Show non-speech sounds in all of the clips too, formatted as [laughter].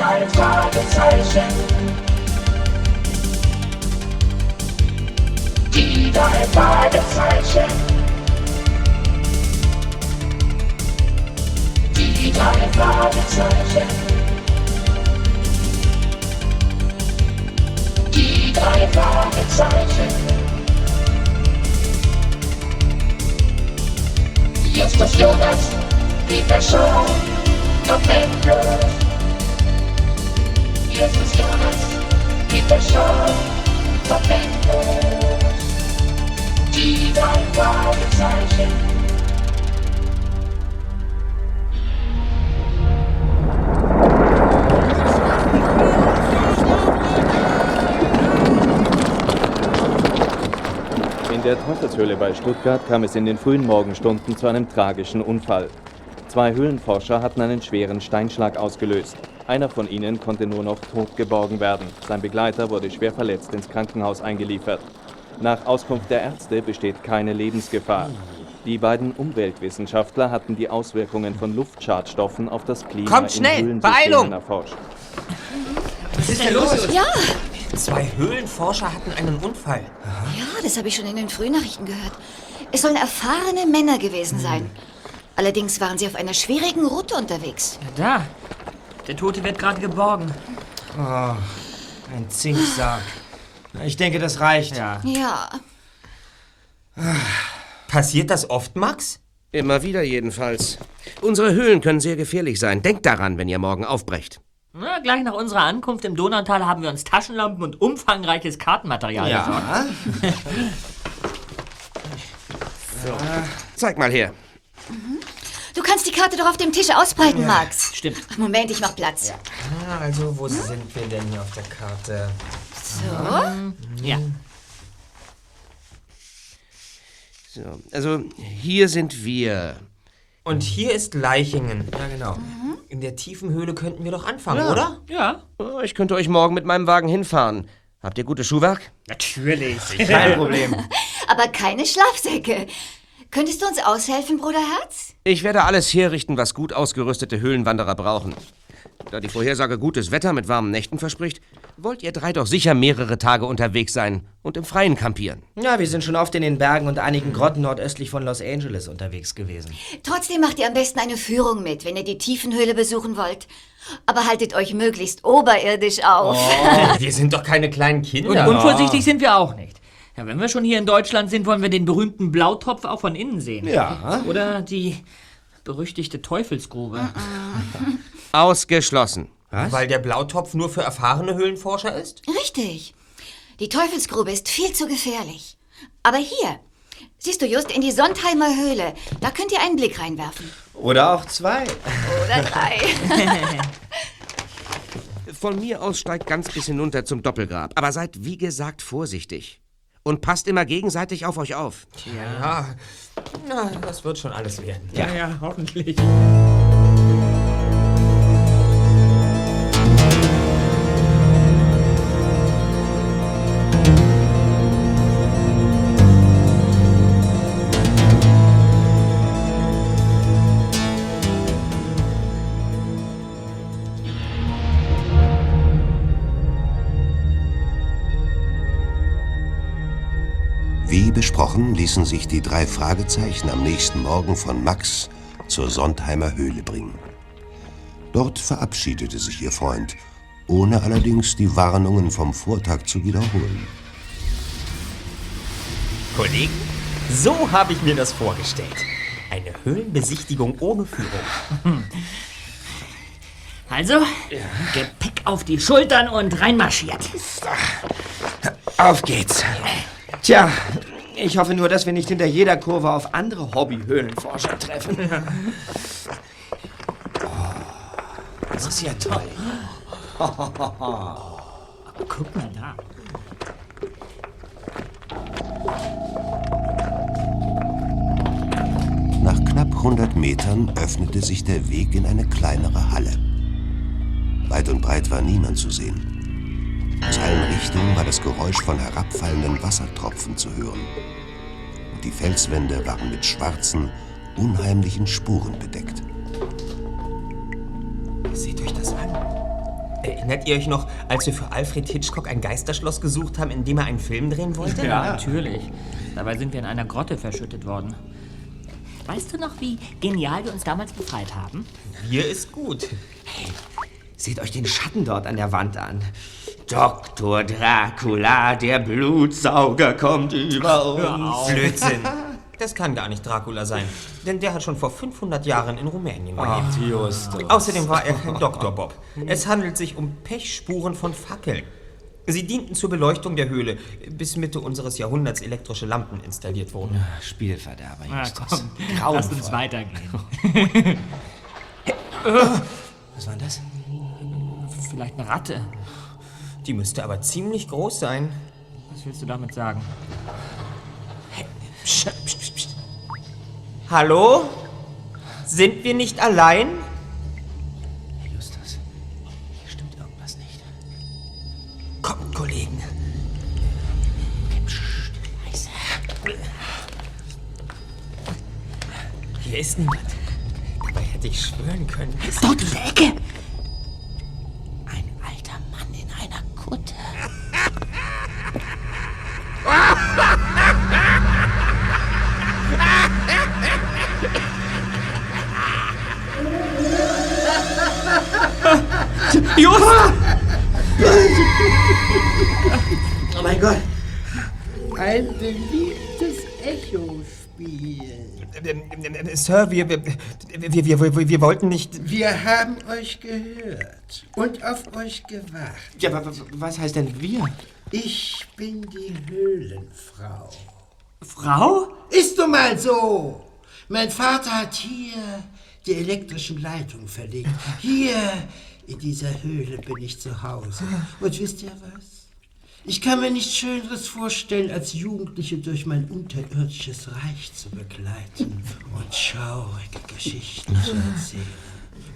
drei Fragezeichen. Die drei Fragezeichen. Die drei Fragezeichen. Die drei Fragezeichen. Jetzt ist Jonas, die Person, noch endlos. In der Teufelshöhle bei Stuttgart kam es in den frühen Morgenstunden zu einem tragischen Unfall. Zwei Höhlenforscher hatten einen schweren Steinschlag ausgelöst. Einer von ihnen konnte nur noch tot geborgen werden. Sein Begleiter wurde schwer verletzt ins Krankenhaus eingeliefert. Nach Auskunft der Ärzte besteht keine Lebensgefahr. Die beiden Umweltwissenschaftler hatten die Auswirkungen von Luftschadstoffen auf das Klima Kommt in schnell, Höhlensystemen Beeilung! erforscht. Was ist denn los? Ja, Zwei Höhlenforscher hatten einen Unfall. ja, das habe ich schon in den Frühnachrichten gehört. Es sollen erfahrene Männer gewesen sein. Allerdings waren sie auf einer schwierigen Route unterwegs. Da. Der Tote wird gerade geborgen. Ein Zinksack. Ich denke, das reicht. Ja. Ja, Passiert das oft, Max? Immer wieder jedenfalls. Unsere Höhlen können sehr gefährlich sein. Denkt daran, wenn ihr morgen aufbrecht. Na, gleich nach unserer Ankunft im Donautal haben wir uns Taschenlampen und umfangreiches Kartenmaterial besorgt. [laughs] Ja. Zeig mal her. Du kannst die Karte doch auf dem Tisch ausbreiten, Max. Stimmt. Moment, ich mach Platz. Ah, Also, wo sind wir denn hier auf der Karte? So, Ja. So, also hier sind wir. Und hier ist Leichingen. Ja, genau. In der tiefen Höhle könnten wir doch anfangen, oder? Ja. Oh, ich könnte euch morgen mit meinem Wagen hinfahren. Habt ihr gutes Schuhwerk? Natürlich. Kein Problem. [laughs] aber keine Schlafsäcke. Könntest du uns aushelfen, Bruderherz? Ich werde alles herrichten, was gut ausgerüstete Höhlenwanderer brauchen. Da die Vorhersage gutes Wetter mit warmen Nächten verspricht, wollt ihr drei doch sicher mehrere Tage unterwegs sein und im Freien kampieren. Ja, wir sind schon oft in den Bergen und einigen Grotten nordöstlich von Los Angeles unterwegs gewesen. Trotzdem macht ihr am besten eine Führung mit, wenn ihr die Tiefenhöhle besuchen wollt. Aber haltet euch möglichst oberirdisch auf. [laughs] Wir sind doch keine kleinen Und Kinder. unvorsichtig sind wir auch nicht. Ja, wenn wir schon hier in Deutschland sind, wollen wir den berühmten Blautopf auch von innen sehen. Ja. Oder die berüchtigte Teufelsgrube. [laughs] Ausgeschlossen. Weil der Blautopf nur für erfahrene Höhlenforscher ist? Richtig. Die Teufelsgrube ist viel zu gefährlich. Aber hier, siehst du just in die Sondheimer Höhle. Da könnt ihr einen Blick reinwerfen. Oder auch zwei. Oder drei. [laughs] Von mir aus steigt ganz bis hinunter zum Doppelgrab. Aber seid wie gesagt vorsichtig. Und passt immer gegenseitig auf euch auf. Ja. Na, das wird schon alles werden. Ja, ja, hoffentlich. Wie besprochen ließen sich die drei Fragezeichen am nächsten Morgen von Max zur Sondheimer Höhle bringen. Dort verabschiedete sich ihr Freund, ohne allerdings die Warnungen vom Vortag zu wiederholen. Kollegen, so habe ich mir das vorgestellt. Eine Höhlenbesichtigung ohne Führung. [laughs] Also, Gepäck auf die Schultern und reinmarschiert. Auf geht's. Tja, ich hoffe nur, dass wir nicht hinter jeder Kurve auf andere Hobby-Höhlenforscher treffen. Oh, das ist ja toll. [laughs] Guck mal da. Nach knapp 100 Metern öffnete sich der Weg in eine kleinere Halle. Weit und breit war niemand zu sehen. Aus allen Richtungen war das Geräusch von herabfallenden Wassertropfen zu hören. Und die Felswände waren mit schwarzen, unheimlichen Spuren bedeckt. Seht euch das an. Erinnert ihr euch noch, als wir für Alfred Hitchcock ein Geisterschloss gesucht haben, in dem er einen Film drehen wollte? Ja, natürlich. Dabei sind wir in einer Grotte verschüttet worden. Weißt du noch, wie genial wir uns damals befreit haben? Hier ist gut. Seht euch den Schatten dort an der Wand an. Dr. Dracula, der Blutsauger, kommt über uns. Blödsinn. Das kann gar nicht Dracula sein, denn der hat schon vor 500 Jahren in Rumänien gelebt. Außerdem war er kein Dr. Bob. Es handelt sich um Pechspuren von Fackeln. Sie dienten zur Beleuchtung der Höhle, bis Mitte unseres Jahrhunderts elektrische Lampen installiert wurden. Spielverderber, Na Justus. Grauenvoll. lass uns weitergehen. [laughs] Was war das? Vielleicht eine Ratte. Die müsste aber ziemlich groß sein. Was willst du damit sagen? Psst, psst, psst, psst. Hallo? Sind wir nicht allein? Sir, wir, wir, wir, wir, wollten nicht. Wir haben euch gehört und auf euch gewartet. Ja, wa- wa- was heißt denn wir? Ich bin die Höhlenfrau. Frau? Ist nun mal so. Mein Vater hat hier die elektrischen Leitungen verlegt. Hier in dieser Höhle bin ich zu Hause. Und wisst ihr was? Ich kann mir nichts Schöneres vorstellen, als Jugendliche durch mein unterirdisches Reich zu begleiten und schaurige Geschichten zu erzählen.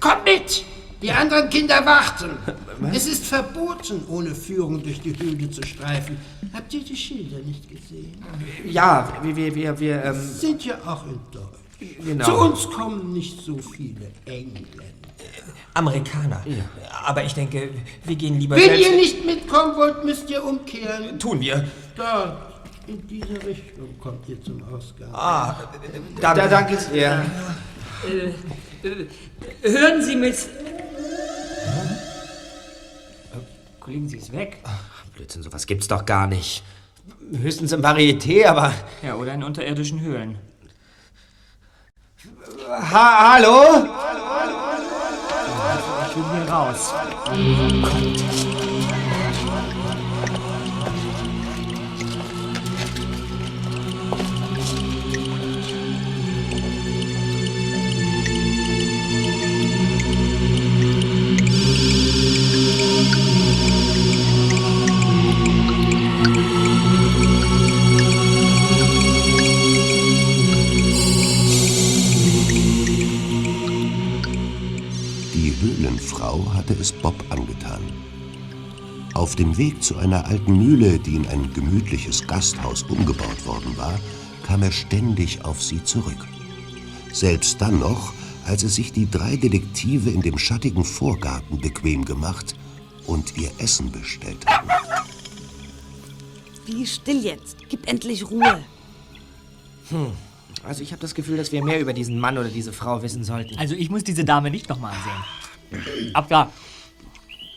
Kommt mit! Die anderen Kinder warten. Es ist verboten, ohne Führung durch die Höhle zu streifen. Habt ihr die Schilder nicht gesehen? Ja, wir, wir, wir, wir ähm, Sind ja auch in Deutsch. Genau. Zu uns kommen nicht so viele Engländer. Amerikaner. Aber ich denke, wir gehen lieber Wenn selbst. ihr nicht mitkommen wollt, müsst ihr umkehren. Tun wir. Dort, in diese Richtung kommt ihr zum Ausgang. Ah, da, da danke sehr. Hören Sie mit. Kollegen, sie ist weg. Blödsinn, sowas gibt's doch gar nicht. Höchstens im Varieté, aber. Ja, oder in unterirdischen Höhlen. Ha hallo? Will hier raus. Auf dem Weg zu einer alten Mühle, die in ein gemütliches Gasthaus umgebaut worden war, kam er ständig auf sie zurück. Selbst dann noch, als es sich die drei Detektive in dem schattigen Vorgarten bequem gemacht und ihr Essen bestellt hatten. Wie still jetzt. Gib endlich Ruhe. Also ich habe das Gefühl, dass wir mehr über diesen Mann oder diese Frau wissen sollten. Also ich muss diese Dame nicht nochmal sehen. Ab da.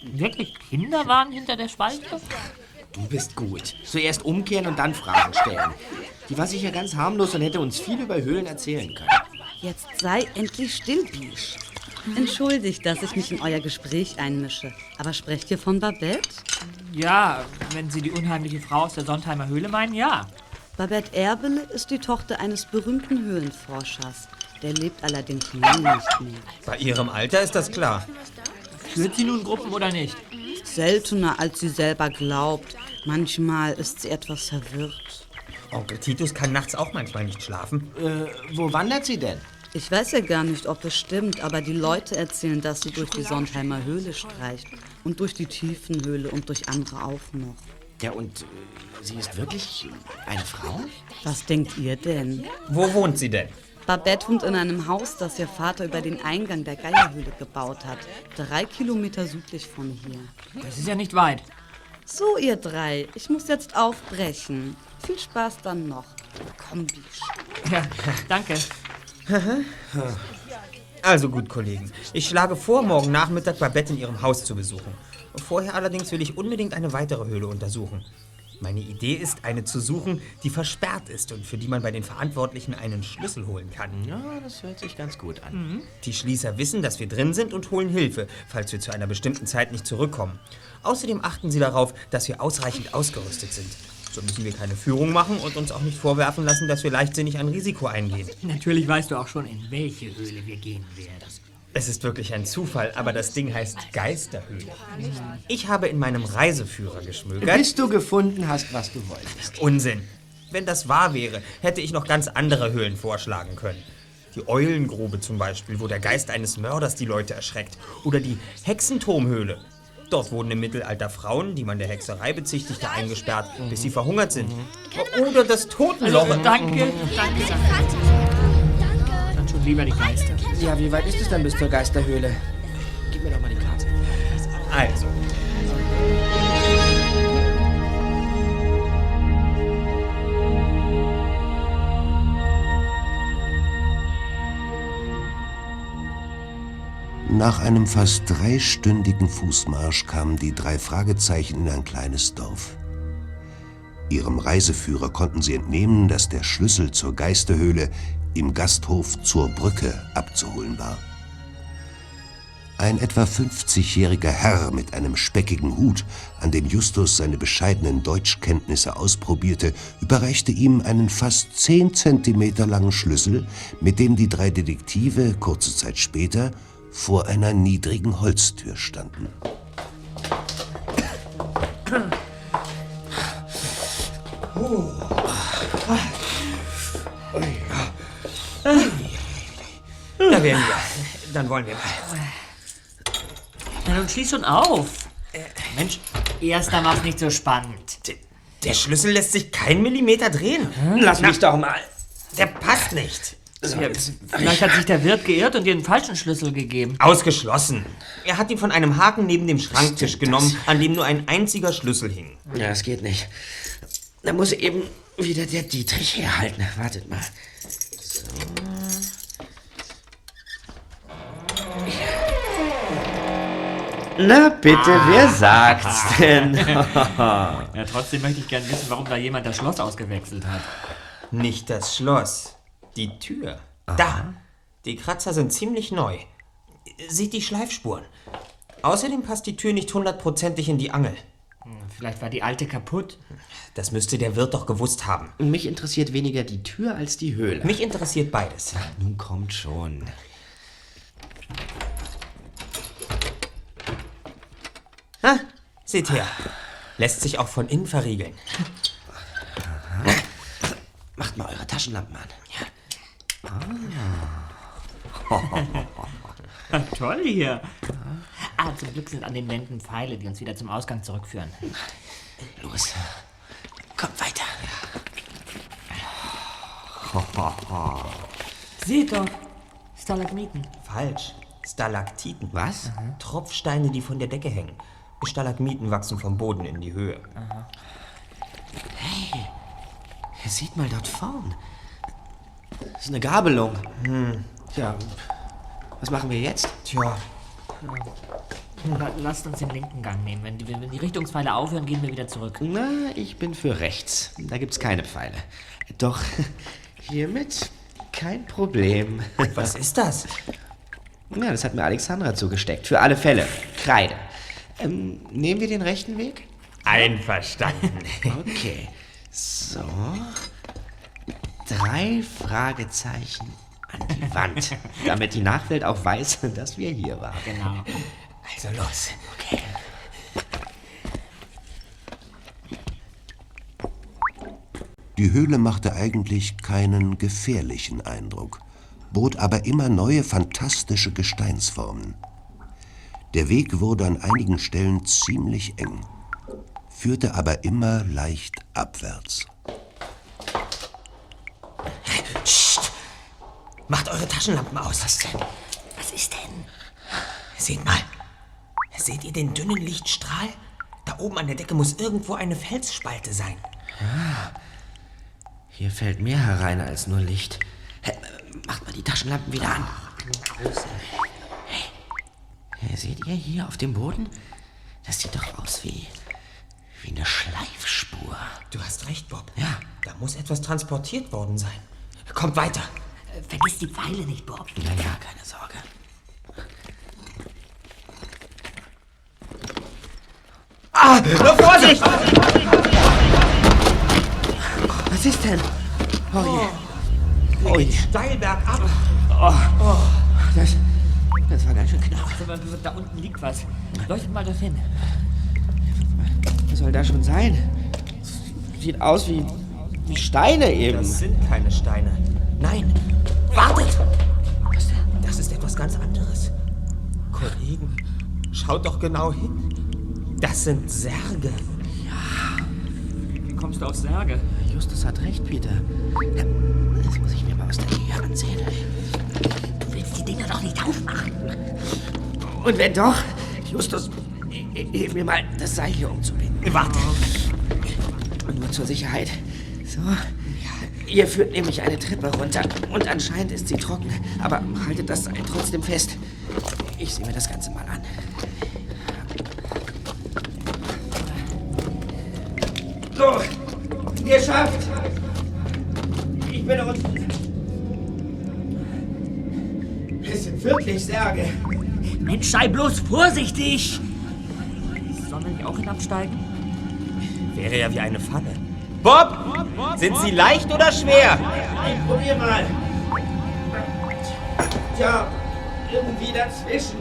Wirklich Kinder waren hinter der Spalte? Du bist gut. Zuerst umkehren und dann Fragen stellen. Die war sicher ganz harmlos und hätte uns viel über Höhlen erzählen können. Jetzt sei endlich still, Bisch. Entschuldigt, dass ich mich in euer Gespräch einmische. Aber sprecht ihr von Babette? Ja, wenn Sie die unheimliche Frau aus der Sondheimer Höhle meinen, ja. Babette Erbele ist die Tochter eines berühmten Höhlenforschers. Der lebt allerdings lange nicht mehr. Bei ihrem Alter ist das klar. Führt sie nun Gruppen oder nicht? Seltener, als sie selber glaubt. Manchmal ist sie etwas verwirrt. Onkel Titus kann nachts auch manchmal nicht schlafen. Äh, wo wandert sie denn? Ich weiß ja gar nicht, ob es stimmt, aber die Leute erzählen, dass sie durch die Sondheimer Höhle streicht. Und durch die Tiefenhöhle und durch andere auch noch. Ja, und äh, sie ist wirklich eine Frau? Was denkt ihr denn? Wo wohnt sie denn? Babette wohnt in einem Haus, das ihr Vater über den Eingang der Geierhöhle gebaut hat. Drei Kilometer südlich von hier. Das ist ja nicht weit. So, ihr drei, ich muss jetzt aufbrechen. Viel Spaß dann noch. Komm, Bisch. Ja, danke. [laughs] Also gut, Kollegen. Ich schlage vor, morgen Nachmittag Babette in ihrem Haus zu besuchen. Vorher allerdings will ich unbedingt eine weitere Höhle untersuchen. Meine Idee ist, eine zu suchen, die versperrt ist und für die man bei den Verantwortlichen einen Schlüssel holen kann. Ja, das hört sich ganz gut an. Die Schließer wissen, dass wir drin sind und holen Hilfe, falls wir zu einer bestimmten Zeit nicht zurückkommen. Außerdem achten sie darauf, dass wir ausreichend ausgerüstet sind. So müssen wir keine Führung machen und uns auch nicht vorwerfen lassen, dass wir leichtsinnig ein Risiko eingehen. Natürlich weißt du auch schon, in welche Höhle wir gehen werden. Es ist wirklich ein Zufall, aber das Ding heißt Geisterhöhle. Ich habe in meinem Reiseführer geschmökert. Bis du gefunden hast, was du wolltest. Unsinn. Wenn das wahr wäre, hätte ich noch ganz andere Höhlen vorschlagen können. Die Eulengrube zum Beispiel, wo der Geist eines Mörders die Leute erschreckt. Oder die Hexenturmhöhle. Dort wurden im Mittelalter Frauen, die man der Hexerei bezichtigte, eingesperrt, bis sie verhungert sind. Oder das Totenloch. Also, danke, danke, danke. Lieber die Geister. Ja, wie weit ist es denn bis zur Geisterhöhle? Gib mir doch mal die Karte. Also, Nach einem fast dreistündigen Fußmarsch kamen die drei Fragezeichen in ein kleines Dorf. Ihrem Reiseführer konnten sie entnehmen, dass der Schlüssel zur Geisterhöhle im Gasthof zur Brücke abzuholen war. Ein etwa 50-jähriger Herr mit einem speckigen Hut, an dem Justus seine bescheidenen Deutschkenntnisse ausprobierte, überreichte ihm einen fast 10 Zentimeter langen Schlüssel, mit dem die drei Detektive kurze Zeit später vor einer niedrigen Holztür standen. Wir. Dann wollen wir mal. Na, nun schließ schon auf. Mensch, erster mach's nicht so spannend. Der Schlüssel lässt sich kein Millimeter drehen. Lass mich doch mal. Der passt nicht. Ja, vielleicht hat sich der Wirt geirrt und dir einen falschen Schlüssel gegeben. Ausgeschlossen. Er hat ihn von einem Haken neben dem Schranktisch genommen, an dem nur ein einziger Schlüssel hing. Ja, das geht nicht. Da muss eben wieder der Dietrich herhalten. Wartet mal. So. Na bitte, wer sagt's denn? [laughs] Ja, trotzdem möchte ich gerne wissen, warum da jemand das Schloss ausgewechselt hat. Nicht das Schloss, die Tür. Da. Die Kratzer sind ziemlich neu. Sieht die Schleifspuren. Außerdem passt die Tür nicht hundertprozentig in die Angel. Vielleicht war die alte kaputt. Das müsste der Wirt doch gewusst haben. Mich interessiert weniger die Tür als die Höhle. Mich interessiert beides. Nun kommt schon. Ah, seht her. Lässt sich auch von innen verriegeln. Macht mal eure Taschenlampen an. [laughs] Toll hier. Ah, zum Glück sind an den Wänden Pfeile, die uns wieder zum Ausgang zurückführen. Los. Kommt weiter. Seht doch, Stalagmiten. Falsch. Stalaktiten. Was? Tropfsteine, die von der Decke hängen. Stalagmiten wachsen vom Boden in die Höhe. Sieht mal dort vorn. Das ist eine Gabelung. Hm. Tja, was machen wir jetzt? Tja, La- Lasst uns den linken Gang nehmen. Wenn die, wenn die Richtungspfeile aufhören, gehen wir wieder zurück. Na, ich bin für rechts. Da gibt's keine Pfeile. Doch [laughs] hiermit kein Problem. was ist das? Ja, das hat mir Alexandra zugesteckt. Für alle Fälle. Kreide. Ähm, nehmen wir den rechten Weg? Einverstanden. Okay. So. Drei Fragezeichen an die Wand. damit die Nachwelt auch weiß, dass wir hier waren. Genau. Also los. Okay. Die Höhle machte eigentlich keinen gefährlichen Eindruck, bot aber immer neue fantastische Gesteinsformen. Der Weg wurde an einigen Stellen ziemlich eng, führte aber immer leicht abwärts. Macht eure Taschenlampen aus. Was denn? Was ist denn? Seht mal. Seht ihr den dünnen Lichtstrahl? Da oben an der Decke muss irgendwo eine Felsspalte sein. Hier fällt mehr herein als nur Licht. Macht mal die Taschenlampen wieder an. Hey, seht ihr hier auf dem Boden? Das sieht doch aus wie, wie eine Schleifspur. Du hast recht, Bob. Ja. Da muss etwas transportiert worden sein. Kommt weiter. Äh, Vergiss die Pfeile nicht, Bob. Ja, ja, keine Sorge. Ah, nur Vorsicht! Was ist denn? Oh je. Oh, steil bergab. Das, das war ganz schön knapp. Da unten liegt was. Leuchtet mal dorthin. Was soll da schon sein? Sieht aus wie, wie Steine eben. Das sind keine Steine. Nein, wartet! Was denn? Das ist etwas ganz anderes. Kollegen, schaut doch genau hin. Das sind Särge. Wie kommst du auf Särge? Justus hat recht, Peter. Ja, Das muss ich mir mal aus der Nähe ansehen. Dinger doch nicht aufmachen. Und wenn doch, Justus, hilf mir mal, das Seil hier umzubinden. Warte. Und nur zur Sicherheit. So. Ihr führt nämlich eine Treppe runter und anscheinend ist sie trocken. Aber haltet das Seil trotzdem fest. Ich sehe mir das Ganze mal an. So, geschafft. Ich bin unten. Wirklich Särge. Mensch, sei bloß vorsichtig! Sollen wir nicht auch hinabsteigen? Wäre ja wie eine Falle. Bob! Sind sie leicht oder schwer? Probier mal. Tja, irgendwie dazwischen.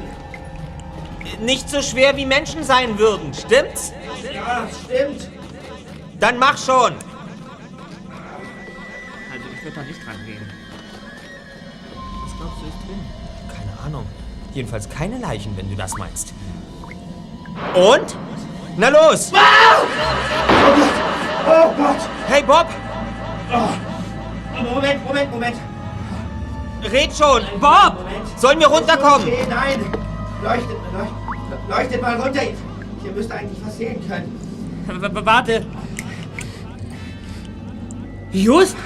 Nicht so schwer wie Menschen sein würden, stimmt's? Ja, stimmt. Dann mach schon! Jedenfalls keine Leichen, wenn du das meinst. Und? Na los! Oh Gott! Hey Bob! Moment, Moment, Moment. Red schon! Bob! Sollen wir runterkommen? Okay, nein. Leuchtet, leuchtet, leuchtet mal runter. Ihr müsst eigentlich was sehen können. W warte! Just!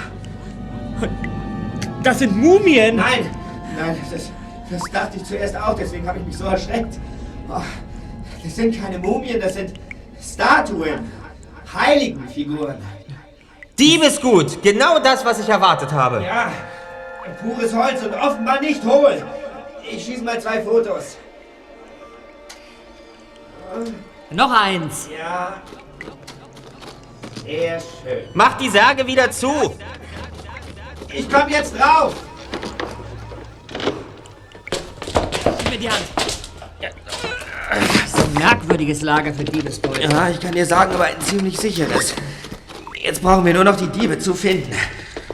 Das sind Mumien! Nein, nein, das, das dachte ich zuerst auch, deswegen habe ich mich so erschreckt. Oh, das sind keine Mumien, das sind Statuen. Heiligenfiguren. Diebesgut! Genau das, was ich erwartet habe. Ja, pures Holz und offenbar nicht hohl. Ich schieße mal zwei Fotos. Noch eins! Ja. Sehr schön. Mach die Särge wieder zu! Ich komme jetzt drauf. Mir die Hand! Das ist ein merkwürdiges Lager für Diebesbeute. Ja, ich kann dir sagen, aber ein ziemlich sicheres. Jetzt brauchen wir nur noch die Diebe zu finden.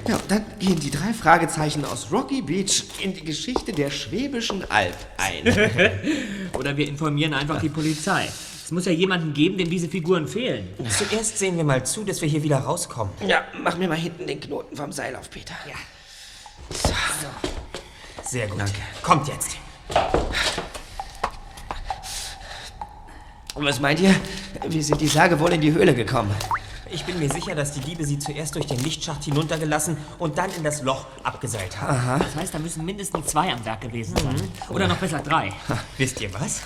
Ja, und dann gehen die drei Fragezeichen aus Rocky Beach in die Geschichte der Schwäbischen Alb ein. [laughs] Oder wir informieren einfach die Polizei. Es muss ja jemanden geben, dem diese Figuren fehlen. Zuerst sehen wir mal zu, dass wir hier wieder rauskommen. Ja, mach mir mal hinten den Knoten vom Seil auf, Peter. Ja. Sehr gut. Kommt jetzt. Und was meint ihr? Wie sind die Särge wohl in die Höhle gekommen? Ich bin mir sicher, dass die Diebe sie zuerst durch den Lichtschacht hinuntergelassen und dann in das Loch abgeseilt haben. Das heißt, da müssen mindestens zwei am Werk gewesen sein. Oder noch besser drei. Wisst ihr was?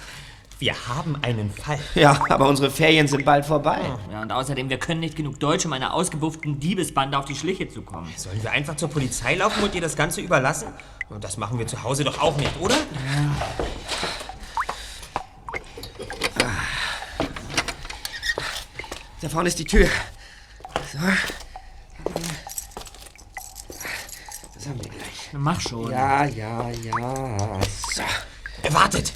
Wir haben einen Fall. Ja, aber unsere Ferien sind bald vorbei. Ja, und außerdem, wir können nicht genug Deutsch, um einer ausgebufften Diebesbande auf die Schliche zu kommen. Sollen wir einfach zur Polizei laufen und ihr das Ganze überlassen? Und das machen wir zu Hause doch auch nicht, oder? Da vorne ist die Tür. So. Das haben wir gleich. Mach schon. Ja, ja, ja. So. Wartet!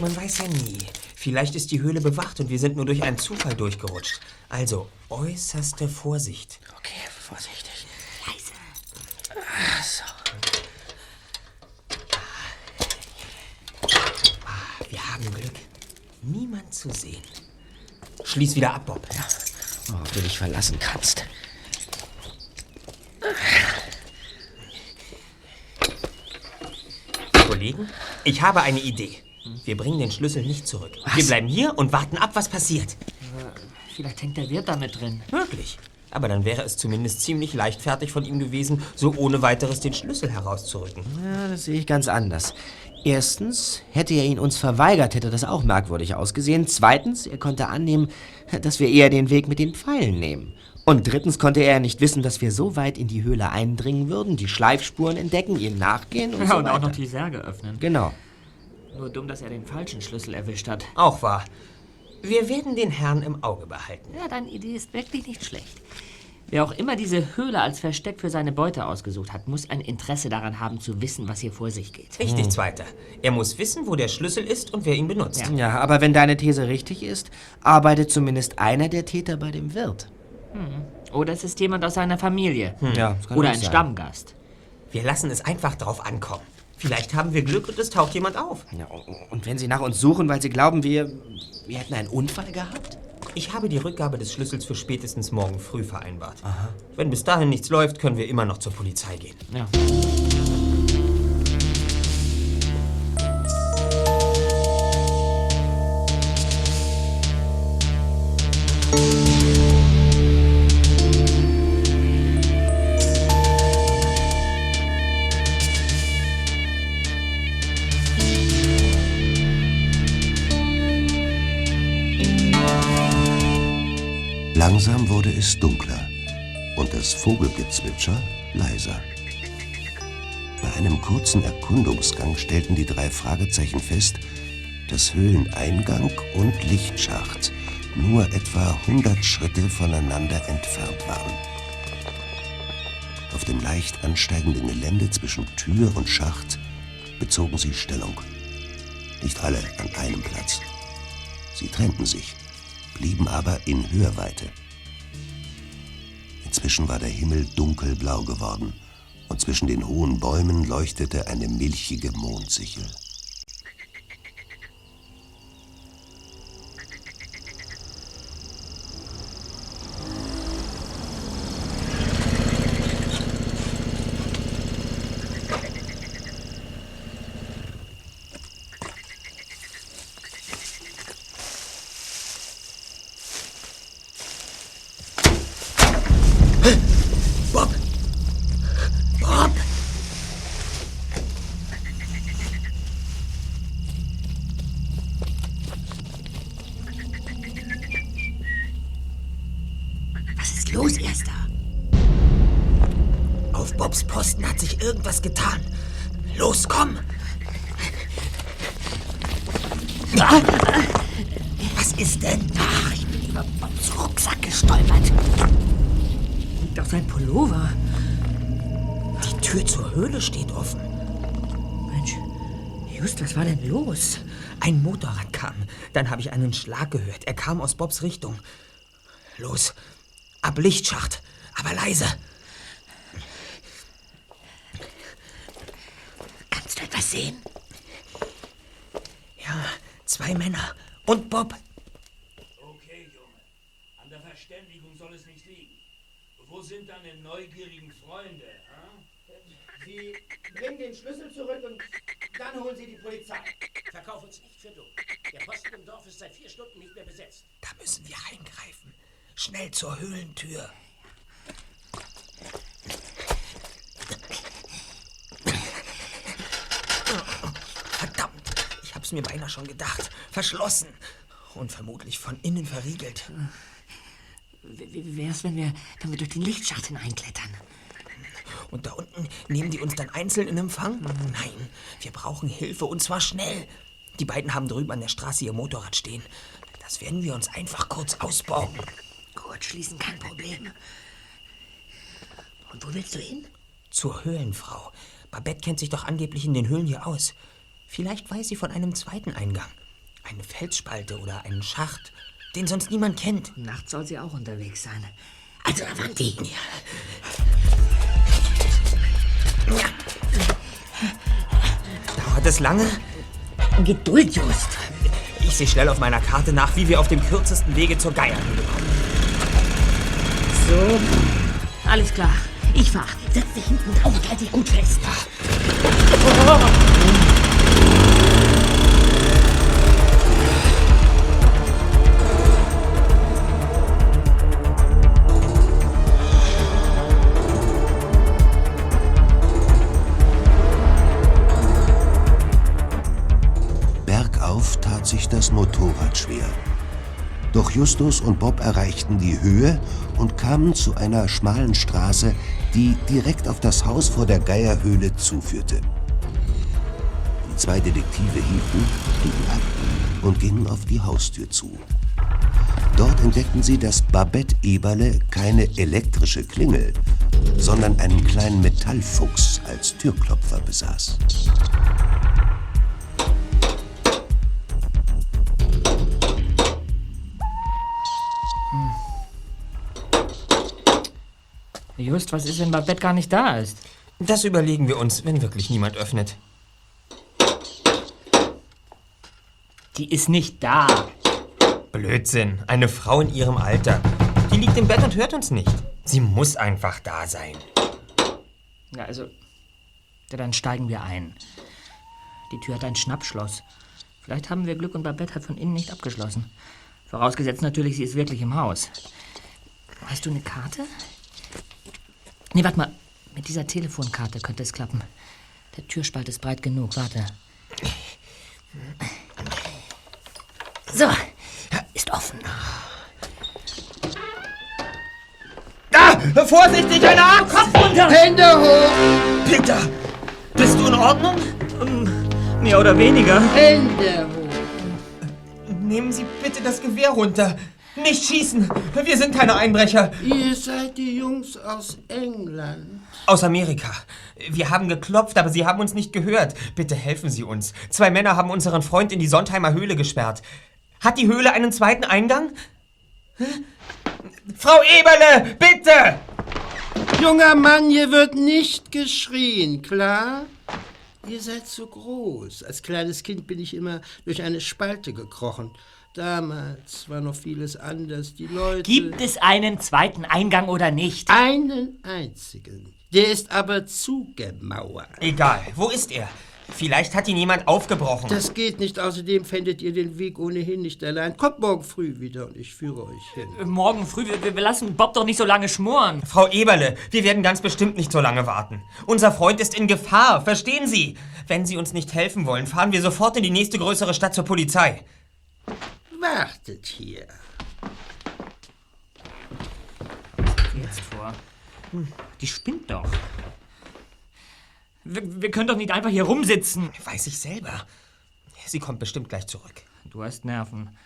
Man weiß ja nie. Vielleicht ist die Höhle bewacht und wir sind nur durch einen Zufall durchgerutscht. Also äußerste Vorsicht. Okay, vorsichtig. Leise. So. Wir haben Glück. Niemand zu sehen. Schließ wieder ab, Bob. Ja. Worauf du dich verlassen kannst. überlegen? Ich habe eine Idee. Wir bringen den Schlüssel nicht zurück. Wir bleiben hier und warten ab, was passiert. Vielleicht hängt der Wirt damit drin. Wirklich. Aber dann wäre es zumindest ziemlich leichtfertig von ihm gewesen, so ohne weiteres den Schlüssel herauszurücken. Ja, das sehe ich ganz anders. Erstens, hätte er ihn uns verweigert, hätte das auch merkwürdig ausgesehen. Zweitens, er konnte annehmen, dass wir eher den Weg mit den Pfeilen nehmen. Und drittens konnte er nicht wissen, dass wir so weit in die Höhle eindringen würden, die Schleifspuren entdecken, ihnen nachgehen und Ja, so und weiter. auch noch die Särge öffnen. Genau. Nur dumm, dass er den falschen Schlüssel erwischt hat. Auch wahr. Wir werden den Herrn im Auge behalten. Ja, deine Idee ist wirklich nicht schlecht. Wer auch immer diese Höhle als Versteck für seine Beute ausgesucht hat, muss ein Interesse daran haben zu wissen, was hier vor sich geht. Richtig, Zweiter. Er muss wissen, wo der Schlüssel ist und wer ihn benutzt. Ja, aber wenn deine These richtig ist, arbeitet zumindest einer der Täter bei dem Wirt. Oder es ist jemand aus seiner Familie. Ja, das kann Oder ein sein. Stammgast. Wir lassen es einfach drauf ankommen. Vielleicht haben wir Glück und es taucht jemand auf. Ja, und wenn sie nach uns suchen, weil sie glauben, wir, wir hätten einen Unfall gehabt? Ich habe die Rückgabe des Schlüssels für spätestens morgen früh vereinbart. Wenn bis dahin nichts läuft, können wir immer noch zur Polizei gehen. Ja. Es dunkler und das Vogelgezwitscher leiser. Bei einem kurzen Erkundungsgang stellten die drei Fragezeichen fest, dass Höhleneingang und Lichtschacht nur etwa 100 Schritte voneinander entfernt waren. Auf dem leicht ansteigenden Gelände zwischen Tür und Schacht bezogen sie Stellung. Nicht alle an einem Platz. Sie trennten sich, blieben aber in Hörweite. Inzwischen war der Himmel dunkelblau geworden und zwischen den hohen Bäumen leuchtete eine milchige Mondsichel. Aus Bobs Richtung. Los, ab Lichtschacht, aber leise. Kannst du etwas sehen? Ja, zwei Männer. Und Bob. Okay, Junge. An der Verständigung soll es nicht liegen. Wo sind deine neugierigen Freunde? Hm? Sie bringen den Schlüssel zurück und dann holen Sie die Polizei. Verkauf uns nicht dumm. Der Posten im Dorf ist seit vier Stunden nicht mehr besetzt. Da müssen wir eingreifen. Schnell zur Höhlentür. Verdammt, ich hab's mir beinahe schon gedacht. Verschlossen. Und vermutlich von innen verriegelt. Wie, wie wär's, wenn wir, wenn wir durch den Lichtschacht hineinklettern? Und da unten nehmen die uns dann einzeln in Empfang? Nein, wir brauchen Hilfe und zwar schnell. Die beiden haben drüben an der Straße ihr Motorrad stehen. Das werden wir uns einfach kurz ausborgen. Kurz schließen, kein Problem. Und wo willst du hin? Zur Höhlenfrau. Babette kennt sich doch angeblich in den Höhlen hier aus. Vielleicht weiß sie von einem zweiten Eingang. Eine Felsspalte oder einen Schacht, den sonst niemand kennt. Nachts soll sie auch unterwegs sein. Also Avanti. Dauert es lange? Geduld, Just. Ich sehe schnell auf meiner Karte nach, wie wir auf dem kürzesten Wege zur Geierhöhle kommen. So. Alles klar. Ich fahr. Setz dich hinten drauf und halt dich gut fest. Das Motorrad schwer. Doch Justus und Bob erreichten die Höhe und kamen zu einer schmalen Straße, die direkt auf das Haus vor der Geierhöhle zuführte. Die zwei Detektive hielten, stiegen ab und gingen auf die Haustür zu. Dort entdeckten sie, dass Babette Eberle keine elektrische Klingel, sondern einen kleinen Metallfuchs als Türklopfer besaß. Just, was ist, wenn Babette gar nicht da ist? Das überlegen wir uns, wenn wirklich niemand öffnet. Die ist nicht da. Blödsinn. Eine Frau in ihrem Alter. Die liegt im Bett und hört uns nicht. Sie muss einfach da sein. Ja, also. Ja, dann steigen wir ein. Die Tür hat ein Schnappschloss. Vielleicht haben wir Glück und Babette hat von innen nicht abgeschlossen. Vorausgesetzt natürlich, sie ist wirklich im Haus. Hast du eine Karte? Nee, warte mal. Mit dieser Telefonkarte könnte es klappen. Der Türspalt ist breit genug. Warte. So, ist offen. Da! Vorsichtig, eine Arm! Kopf runter! Hände hoch! Peter! Bist du in Ordnung? Mehr oder weniger. Hände hoch! Nehmen Sie bitte das Gewehr runter. Nicht schießen! Wir sind keine Einbrecher. Ihr seid die Jungs aus England. Aus Amerika. Wir haben geklopft, aber Sie haben uns nicht gehört. Bitte helfen Sie uns. Zwei Männer haben unseren Freund in die Sondheimer Höhle gesperrt. Hat die Höhle einen zweiten Eingang? Hä? Frau Eberle, bitte! Junger Mann, hier wird nicht geschrien, klar? Ihr seid zu groß. Als kleines Kind bin ich immer durch eine Spalte gekrochen. Damals war noch vieles anders. Die Leute. Gibt es einen zweiten Eingang oder nicht? Einen einzigen. Der ist aber zugemauert. Egal, wo ist er? Vielleicht hat ihn jemand aufgebrochen. Das geht nicht. Außerdem fändet ihr den Weg ohnehin nicht allein. Kommt morgen früh wieder und ich führe euch hin. Morgen früh, wir, wir lassen Bob doch nicht so lange schmoren. Frau Eberle, wir werden ganz bestimmt nicht so lange warten. Unser Freund ist in Gefahr, verstehen Sie? Wenn Sie uns nicht helfen wollen, fahren wir sofort in die nächste größere Stadt zur Polizei. Wartet hier. Jetzt vor. Hm, Die spinnt doch. Wir, wir können doch nicht einfach hier rumsitzen. Weiß ich selber. Sie kommt bestimmt gleich zurück. Du hast Nerven.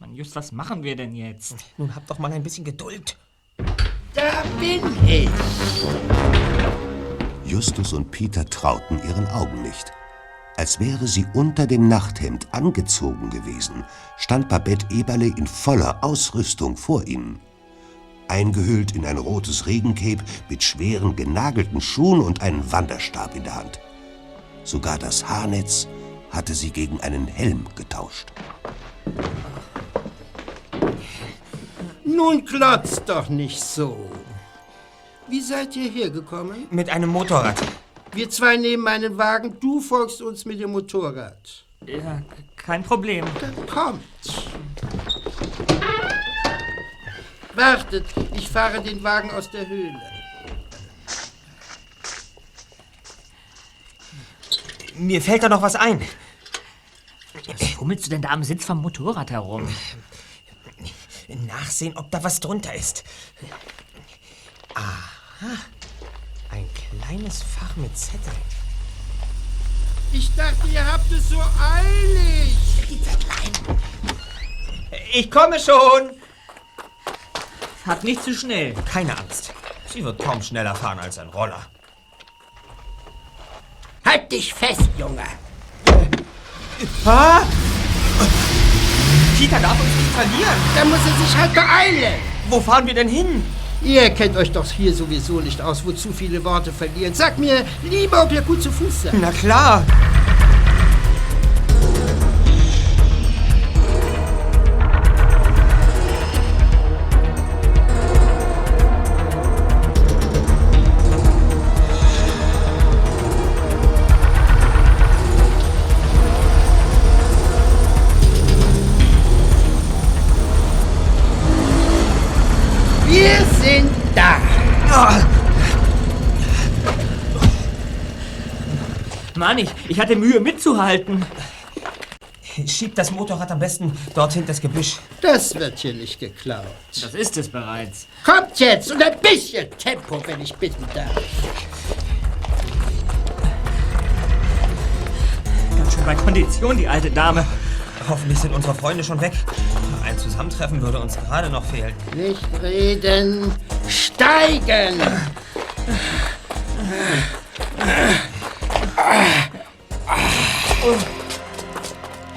Mann, Just, was machen wir denn jetzt? Nun hab doch mal ein bisschen Geduld. Da bin ich. Justus und Peter trauten ihren Augen nicht. Als wäre sie unter dem Nachthemd angezogen gewesen, stand Babette Eberle in voller Ausrüstung vor ihnen. Eingehüllt in ein rotes Regencape mit schweren genagelten Schuhen und einen Wanderstab in der Hand. Sogar das Haarnetz hatte sie gegen einen Helm getauscht. Nun klotzt doch nicht so. Wie seid ihr hergekommen? Mit einem Motorrad. Wir zwei nehmen einen Wagen, du folgst uns mit dem Motorrad. Ja, kein Problem. Dann kommt. Wartet, ich fahre den Wagen aus der Höhle. Mir fällt da noch was ein. Was fummelst du denn da am Sitz vom Motorrad herum? Nachsehen, ob da was drunter ist. Aha. Ein kleines Fach mit Zetteln. Ich dachte, ihr habt es so eilig. Ich komme schon! Fahrt nicht zu schnell. Keine Angst. Sie wird kaum schneller fahren als ein Roller. Halt dich fest, Junge. Ah! Peter darf uns nicht verlieren. Da muss er sich halt beeilen. Wo fahren wir denn hin? Ihr kennt euch doch hier sowieso nicht aus, wo zu viele Worte verlieren. Sagt mir lieber, ob ihr gut zu Fuß seid. Na klar. Sind da. Mann, ich, ich hatte Mühe mitzuhalten. Schiebt das Motorrad am besten dort hinter das Gebüsch. Das wird hier nicht geklaut. Das ist es bereits. Kommt jetzt und ein bisschen Tempo, wenn ich bitten darf. Ganz schön bei Kondition, die alte Dame. Hoffentlich sind unsere Freunde schon weg. Ein Zusammentreffen würde uns gerade noch fehlen. Nicht reden, steigen!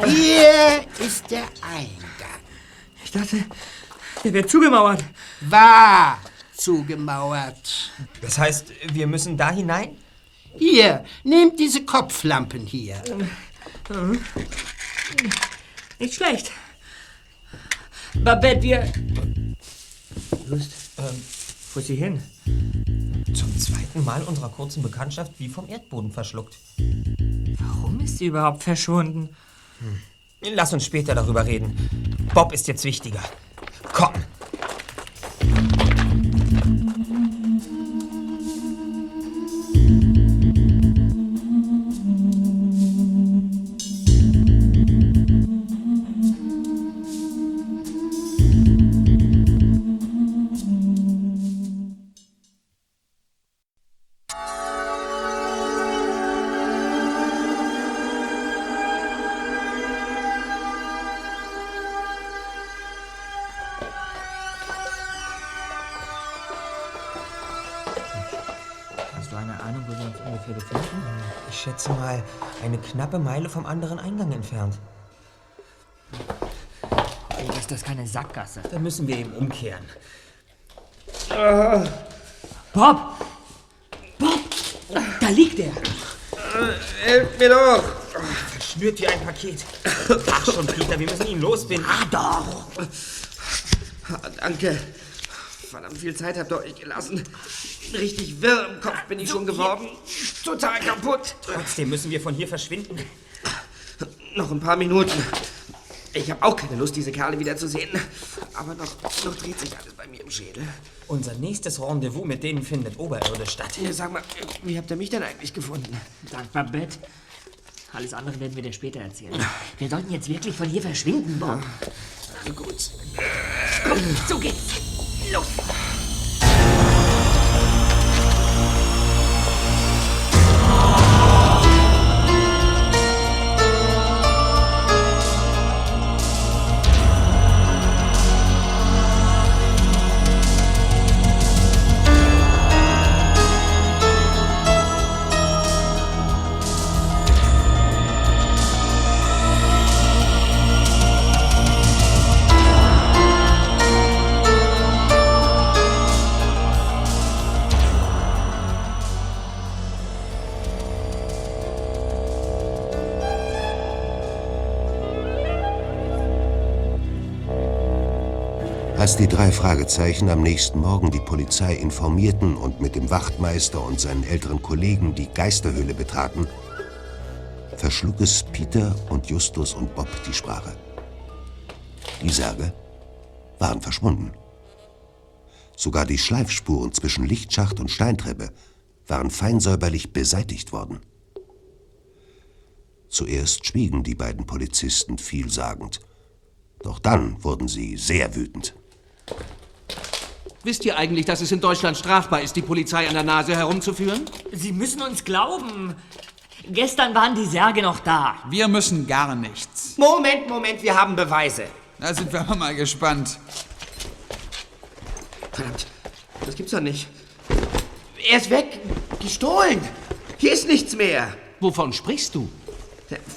Hier ist der Eingang. Ich dachte, der wird zugemauert. War zugemauert. Das heißt, wir müssen da hinein? Hier, nehmt diese Kopflampen hier. Nicht schlecht. Babette, wir... Just, ähm, wo ist sie hin? Zum zweiten Mal unserer kurzen Bekanntschaft wie vom Erdboden verschluckt. Warum ist sie überhaupt verschwunden? Lass uns später darüber reden. Bob ist jetzt wichtiger. Komm! Schätze mal, eine knappe Meile vom anderen Eingang entfernt. Ey, ist das keine Sackgasse? Dann müssen wir eben umkehren. Bob! Bob! Da liegt er! Helft mir doch! Verschnürt wie ein Paket. Ach schon, Peter, wir müssen ihn losbinden. Ah, doch! Ah, Danke. Verdammt viel Zeit habt ihr euch gelassen. Richtig wirr im Kopf bin ich schon geworden. Total kaputt. Trotzdem müssen wir von hier verschwinden. Noch ein paar Minuten. Ich habe auch keine Lust, diese Kerle wiederzusehen. Aber noch, noch dreht sich alles bei mir im Schädel. Unser nächstes Rendezvous mit denen findet oberirdisch statt. Ja, Sag mal, wie habt ihr mich denn eigentlich gefunden? Dank Babette. Alles andere werden wir dir später erzählen. Wir sollten jetzt wirklich von hier verschwinden, Bob. Also gut. Komm, so geht's. Los! Fragezeichen am nächsten Morgen die Polizei informierten und mit dem Wachtmeister und seinen älteren Kollegen die Geisterhöhle betraten, verschlug es Peter und Justus und Bob die Sprache. Die Särge waren verschwunden. Sogar die Schleifspuren zwischen Lichtschacht und Steintreppe waren feinsäuberlich beseitigt worden. Zuerst schwiegen die beiden Polizisten vielsagend, doch dann wurden sie sehr wütend. Wisst ihr eigentlich, dass es in Deutschland strafbar ist, die Polizei an der Nase herumzuführen? Sie müssen uns glauben. Gestern waren die Särge noch da. Wir müssen gar nichts. Moment, Moment, wir haben Beweise. Da sind wir aber mal gespannt. Verdammt, das gibt's doch nicht. Er ist weg. Gestohlen. Hier ist nichts mehr. Wovon sprichst du?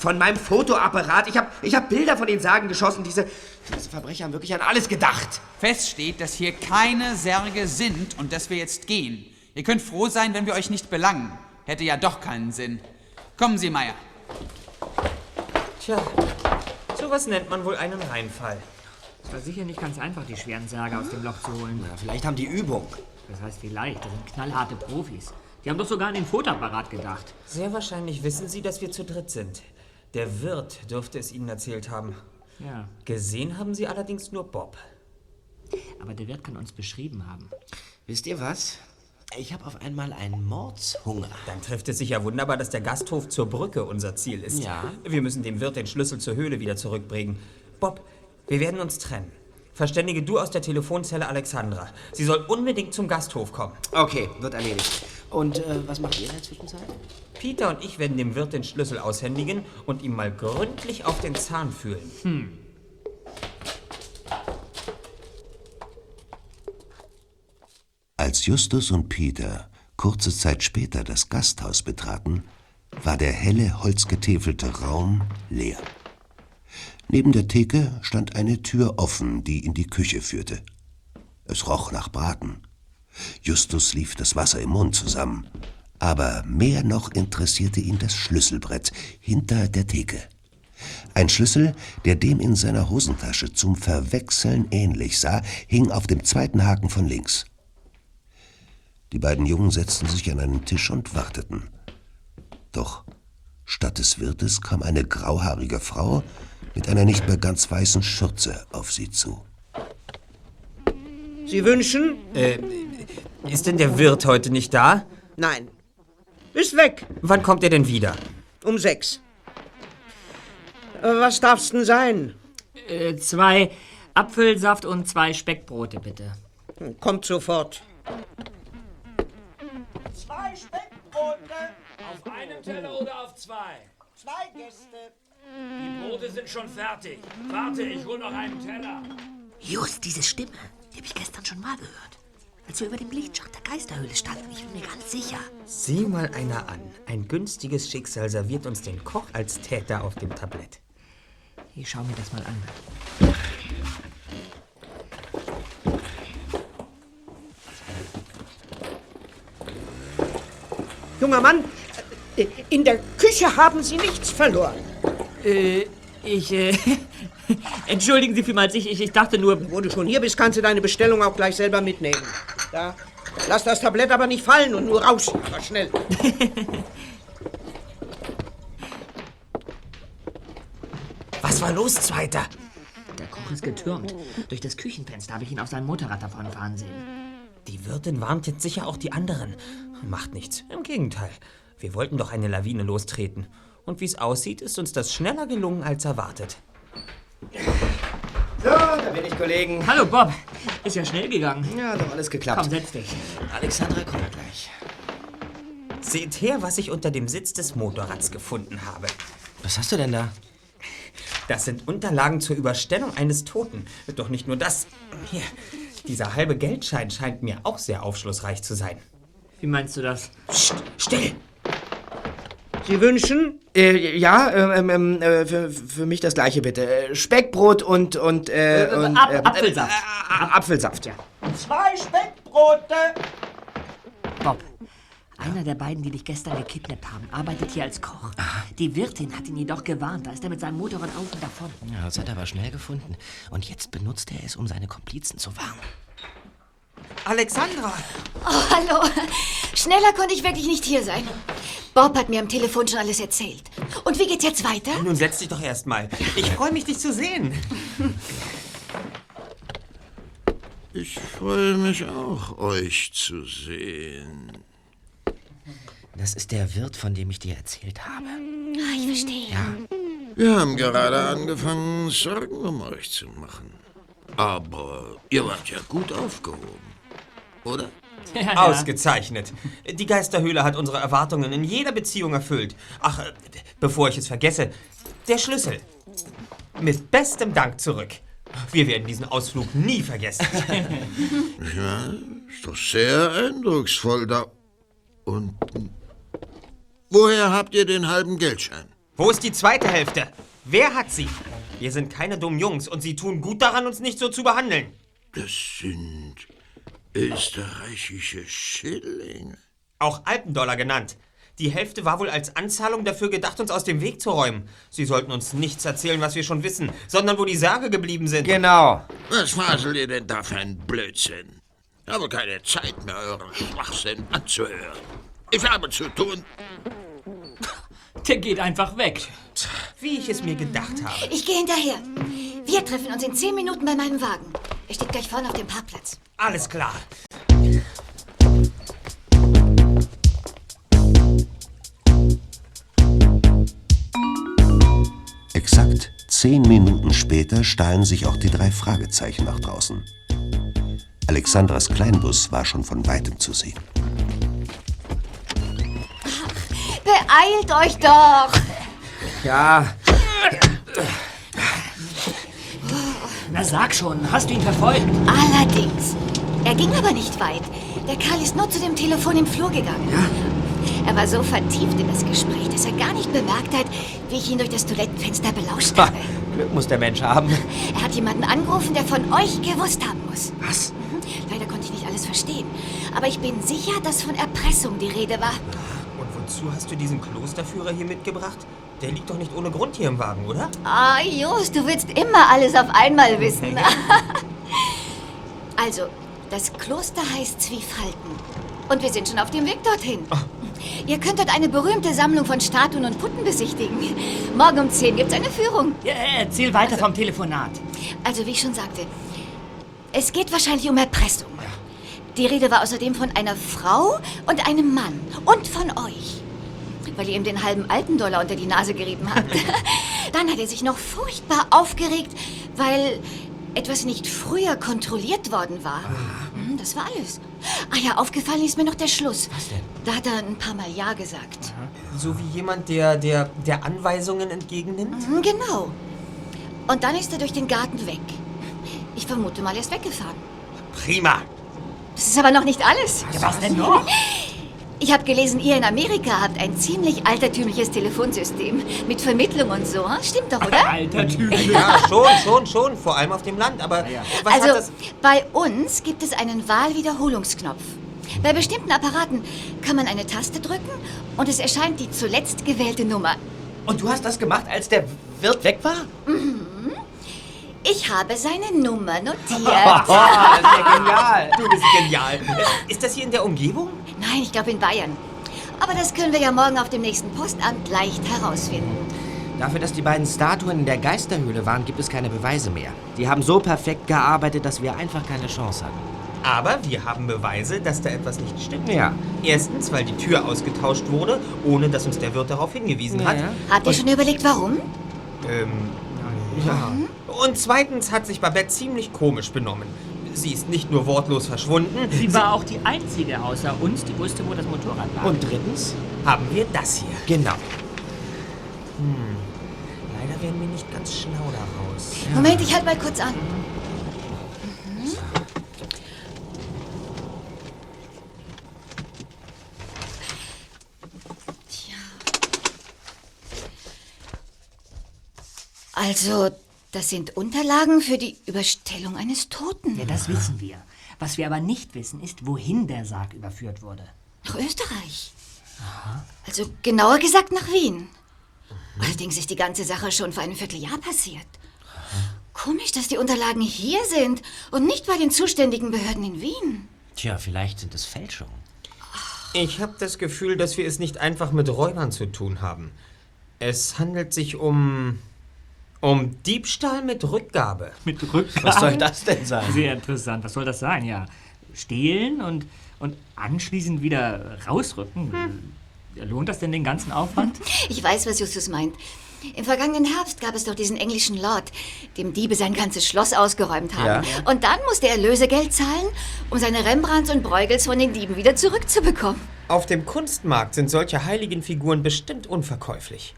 Von meinem Fotoapparat. Ich habe ich hab Bilder von den Sagen geschossen. Diese, diese Verbrecher haben wirklich an alles gedacht. Fest steht, dass hier keine Särge sind und dass wir jetzt gehen. Ihr könnt froh sein, wenn wir euch nicht belangen. Hätte ja doch keinen Sinn. Kommen Sie, Meier. Tja, sowas nennt man wohl einen Reinfall. Es war sicher nicht ganz einfach, die schweren Särge aus dem Loch zu holen. Na, vielleicht haben die Übung. Das heißt vielleicht, das sind knallharte Profis. Die haben doch sogar an den Fotoapparat gedacht. Sehr wahrscheinlich wissen Sie, dass wir zu dritt sind. Der Wirt dürfte es Ihnen erzählt haben. Ja. Gesehen haben Sie allerdings nur Bob. Aber der Wirt kann uns beschrieben haben. Wisst ihr was? Ich habe auf einmal einen Mordshunger. Dann trifft es sich ja wunderbar, dass der Gasthof zur Brücke unser Ziel ist. Ja. Wir müssen dem Wirt den Schlüssel zur Höhle wieder zurückbringen. Bob, wir werden uns trennen. Verständige du aus der Telefonzelle Alexandra. Sie soll unbedingt zum Gasthof kommen. Okay, wird erledigt. Und äh, was macht ihr in der Zwischenzeit? Peter und ich werden dem Wirt den Schlüssel aushändigen und ihm mal gründlich auf den Zahn fühlen. Hm. Als Justus und Peter kurze Zeit später das Gasthaus betraten, war der helle, holzgetäfelte Raum leer. Neben der Theke stand eine Tür offen, die in die Küche führte. Es roch nach Braten. Justus lief das Wasser im Mund zusammen. Aber mehr noch interessierte ihn das Schlüsselbrett hinter der Theke. Ein Schlüssel, der dem in seiner Hosentasche zum Verwechseln ähnlich sah, hing auf dem zweiten Haken von links. Die beiden Jungen setzten sich an einen Tisch und warteten. Doch statt des Wirtes kam eine grauhaarige Frau mit einer nicht mehr ganz weißen Schürze auf sie zu. Sie wünschen? Äh, ist denn der Wirt heute nicht da? Nein. Ist weg. Wann kommt er denn wieder? Um sechs. Äh, Was darf's denn sein? Äh, zwei Apfelsaft und zwei Speckbrote, bitte. Kommt sofort. Zwei Speckbrote. Auf einem Teller oder auf zwei? Zwei Gäste. Die Brote sind schon fertig. Warte, ich hol noch einen Teller. Just diese Stimme, die habe ich gestern schon mal gehört. Als wir über dem Lichtschacht der Geisterhöhle standen, ich bin mir ganz sicher. Sieh mal einer an. Ein günstiges Schicksal serviert uns den Koch als Täter auf dem Tablett. Ich schau mir das mal an. Junger Mann, in der Küche haben Sie nichts verloren. Äh, ich, äh, [laughs] entschuldigen Sie vielmals, ich, ich, ich dachte nur... Wo du schon hier bist, kannst du deine Bestellung auch gleich selber mitnehmen. Da. Lass das Tablett aber nicht fallen und nur raus. Aber schnell. [laughs] Was war los, Zweiter? Der Koch ist getürmt. Durch das Küchenfenster habe ich ihn auf sein Motorrad davonfahren sehen. Die Wirtin warnt jetzt sicher auch die anderen. Macht nichts. Im Gegenteil. Wir wollten doch eine Lawine lostreten. Und wie es aussieht, ist uns das schneller gelungen als erwartet. So, da bin ich, Kollegen. Hallo, Bob. Ist ja schnell gegangen. Ja, hat doch alles geklappt. Komm, setz dich. Alexandra kommt gleich. Seht her, was ich unter dem Sitz des Motorrads gefunden habe. Was hast du denn da? Das sind Unterlagen zur Überstellung eines Toten. Doch nicht nur das. Hier, dieser halbe Geldschein scheint mir auch sehr aufschlussreich zu sein. Wie meinst du das? Psst, still! Sie wünschen? Äh, ja, ähm, ähm, äh, für, für mich das gleiche bitte. Äh, Speckbrot und und äh, Äh, und Ap- äh, Apfelsaft. Äh, äh, Apfelsaft, ja. Zwei Speckbrote. Einer der beiden, die dich gestern gekidnappt haben, arbeitet hier als Koch. Die Wirtin hat ihn jedoch gewarnt. Da ist er mit seinem Motorrad auf und davon. Ja, das hat er aber schnell gefunden. Und jetzt benutzt er es, um seine Komplizen zu warnen. Alexandra! Oh, hallo. Schneller konnte ich wirklich nicht hier sein. Bob hat mir am Telefon schon alles erzählt. Und wie geht's jetzt weiter? Nun setz dich doch erst mal. Ich freue mich, dich zu sehen. Ich freue mich auch, euch zu sehen. Das ist der Wirt, von dem ich dir erzählt habe. Ah, ich verstehe. Ja. Wir haben gerade angefangen, Sorgen um euch zu machen. Aber ihr wart ja gut aufgehoben, oder? [laughs] Ausgezeichnet. Die Geisterhöhle hat unsere Erwartungen in jeder Beziehung erfüllt. Ach, äh, bevor ich es vergesse, der Schlüssel. Mit bestem Dank zurück. Wir werden diesen Ausflug nie vergessen. [laughs] Ja, ist doch sehr eindrucksvoll da unten. Woher habt ihr den halben Geldschein? Wo ist die zweite Hälfte? Wer hat sie? Wir sind keine dummen Jungs und sie tun gut daran, uns nicht so zu behandeln. Das sind österreichische Schillinge. Auch Alpendollar genannt. Die Hälfte war wohl als Anzahlung dafür gedacht, uns aus dem Weg zu räumen. Sie sollten uns nichts erzählen, was wir schon wissen, sondern wo die Särge geblieben sind. Genau. Was faselt ihr denn da für ein Blödsinn? Ich habe keine Zeit mehr, euren Schwachsinn anzuhören. Ich habe zu tun. Der geht einfach weg. Wie ich es mir gedacht habe. Ich gehe hinterher. Wir treffen uns in zehn Minuten bei meinem Wagen. Er steht gleich vorne auf dem Parkplatz. Alles klar. Exakt zehn Minuten später stahlen sich auch die drei Fragezeichen nach draußen. Alexandras Kleinbus war schon von weitem zu sehen. Beeilt euch doch! Ja, Na sag schon, hast du ihn verfolgt? Allerdings. Er ging aber nicht weit. Der Karl ist nur zu dem Telefon im Flur gegangen. Er war so vertieft in das Gespräch, dass er gar nicht bemerkt hat, wie ich ihn durch das Toilettenfenster belauscht habe. Glück muss der Mensch haben. Er hat jemanden angerufen, der von euch gewusst haben muss. Was? Mhm. Leider konnte ich nicht alles verstehen. Aber ich bin sicher, dass von Erpressung die Rede war. Wozu hast du diesen Klosterführer hier mitgebracht? Der liegt doch nicht ohne Grund hier im Wagen, oder? Ah, Just, du willst immer alles auf einmal wissen. [laughs] also, das Kloster heißt Zwiefalten. Und wir sind schon auf dem Weg dorthin. Ihr könnt dort eine berühmte Sammlung von Statuen und Putten besichtigen. Morgen um 10 gibt's eine Führung. Ja, erzähl weiter vom Telefonat. Also, wie ich schon sagte, es geht wahrscheinlich um Erpressung. Die Rede war außerdem von einer Frau und einem Mann. Und von euch. Weil ihr ihm den halben alten Dollar unter die Nase gerieben habt. [laughs] Dann hat er sich noch furchtbar aufgeregt, weil etwas nicht früher kontrolliert worden war. Hm, Das war alles. Ah ja, aufgefallen ist mir noch der Schluss. Was denn? Da hat er ein paar Mal Ja gesagt. So wie jemand, der, der, der Anweisungen entgegennimmt? Mhm, Genau. Und dann ist er durch den Garten weg. Ich vermute mal, er ist weggefahren. Prima. Das ist aber noch nicht alles. Ja, was denn noch? Ich habe gelesen, ihr in Amerika habt ein ziemlich altertümliches Telefonsystem. Mit Vermittlung und so. hm? Stimmt doch, oder? [laughs] Altertümlich. Ja, schon, schon, schon. Vor allem auf dem Land. Aber was also, hat das... bei uns gibt es einen Wahlwiederholungsknopf. Bei bestimmten Apparaten kann man eine Taste drücken und es erscheint die zuletzt gewählte Nummer. Und du hast das gemacht, als der Wirt weg war? Mhm. Ich habe seine Nummer [laughs] notiert. das ist ja genial. Du bist genial. Ist das hier in der Umgebung? Nein, ich glaube in Bayern. Aber das können wir ja morgen auf dem nächsten Postamt leicht herausfinden. Dafür, dass die beiden Statuen in der Geisterhöhle waren, gibt es keine Beweise mehr. Die haben so perfekt gearbeitet, dass wir einfach keine Chance hatten. Aber wir haben Beweise, dass da etwas nicht stimmt. Ja. Erstens, weil die Tür ausgetauscht wurde, ohne dass uns der Wirt darauf hingewiesen hat. Habt ihr schon überlegt, warum? Ähm, ja. Und zweitens hat sich Babette ziemlich komisch benommen. Sie ist nicht nur wortlos verschwunden. Sie war auch die Einzige außer uns, die wusste, wo das Motorrad lag. Und drittens haben wir das hier. Genau. Hm. Leider werden wir nicht ganz schlau daraus. Moment, ich halte mal kurz an. Also, das sind Unterlagen für die Überstellung eines Toten. Ja, das wissen wir. Was wir aber nicht wissen, ist, wohin der Sarg überführt wurde. Nach Österreich. Also genauer gesagt nach Wien. Allerdings ist die ganze Sache schon vor einem Vierteljahr passiert. Komisch, dass die Unterlagen hier sind und nicht bei den zuständigen Behörden in Wien. Tja, vielleicht sind es Fälschungen. Ich habe das Gefühl, dass wir es nicht einfach mit Räubern zu tun haben. Es handelt sich um. Um Diebstahl mit Rückgabe. Mit Rückgabe? Was soll das denn sein? Sehr interessant. Was soll das sein? Ja, stehlen und, und anschließend wieder rausrücken. Lohnt das denn den ganzen Aufwand? [laughs] Ich weiß, was Justus meint. Im vergangenen Herbst gab es doch diesen englischen Lord, dem Diebe sein ganzes Schloss ausgeräumt haben. Ja. Und dann musste er Lösegeld zahlen, um seine Rembrandts und Bruegels von den Dieben wieder zurückzubekommen. Auf dem Kunstmarkt sind solche heiligen Figuren bestimmt unverkäuflich.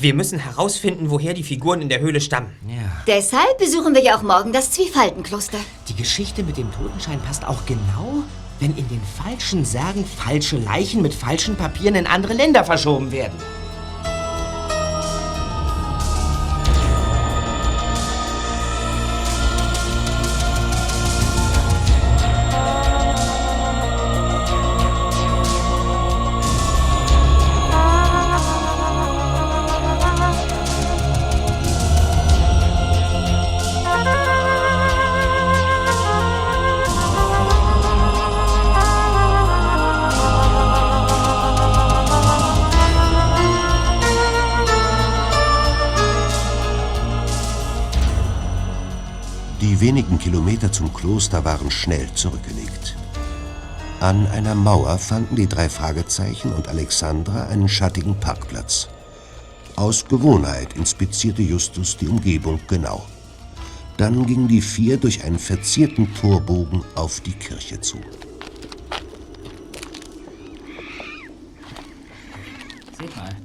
Wir müssen herausfinden, woher die Figuren in der Höhle stammen. Ja. Deshalb besuchen wir ja auch morgen das Zwiefaltenkloster. Die Geschichte mit dem Totenschein passt auch genau, wenn in den falschen Särgen falsche Leichen mit falschen Papieren in andere Länder verschoben werden. Die wenigen Kilometer zum Kloster waren schnell zurückgelegt. An einer Mauer fanden die drei Fragezeichen und Alexandra einen schattigen Parkplatz. Aus Gewohnheit inspizierte Justus die Umgebung genau. Dann gingen die vier durch einen verzierten Torbogen auf die Kirche zu. Seht mal.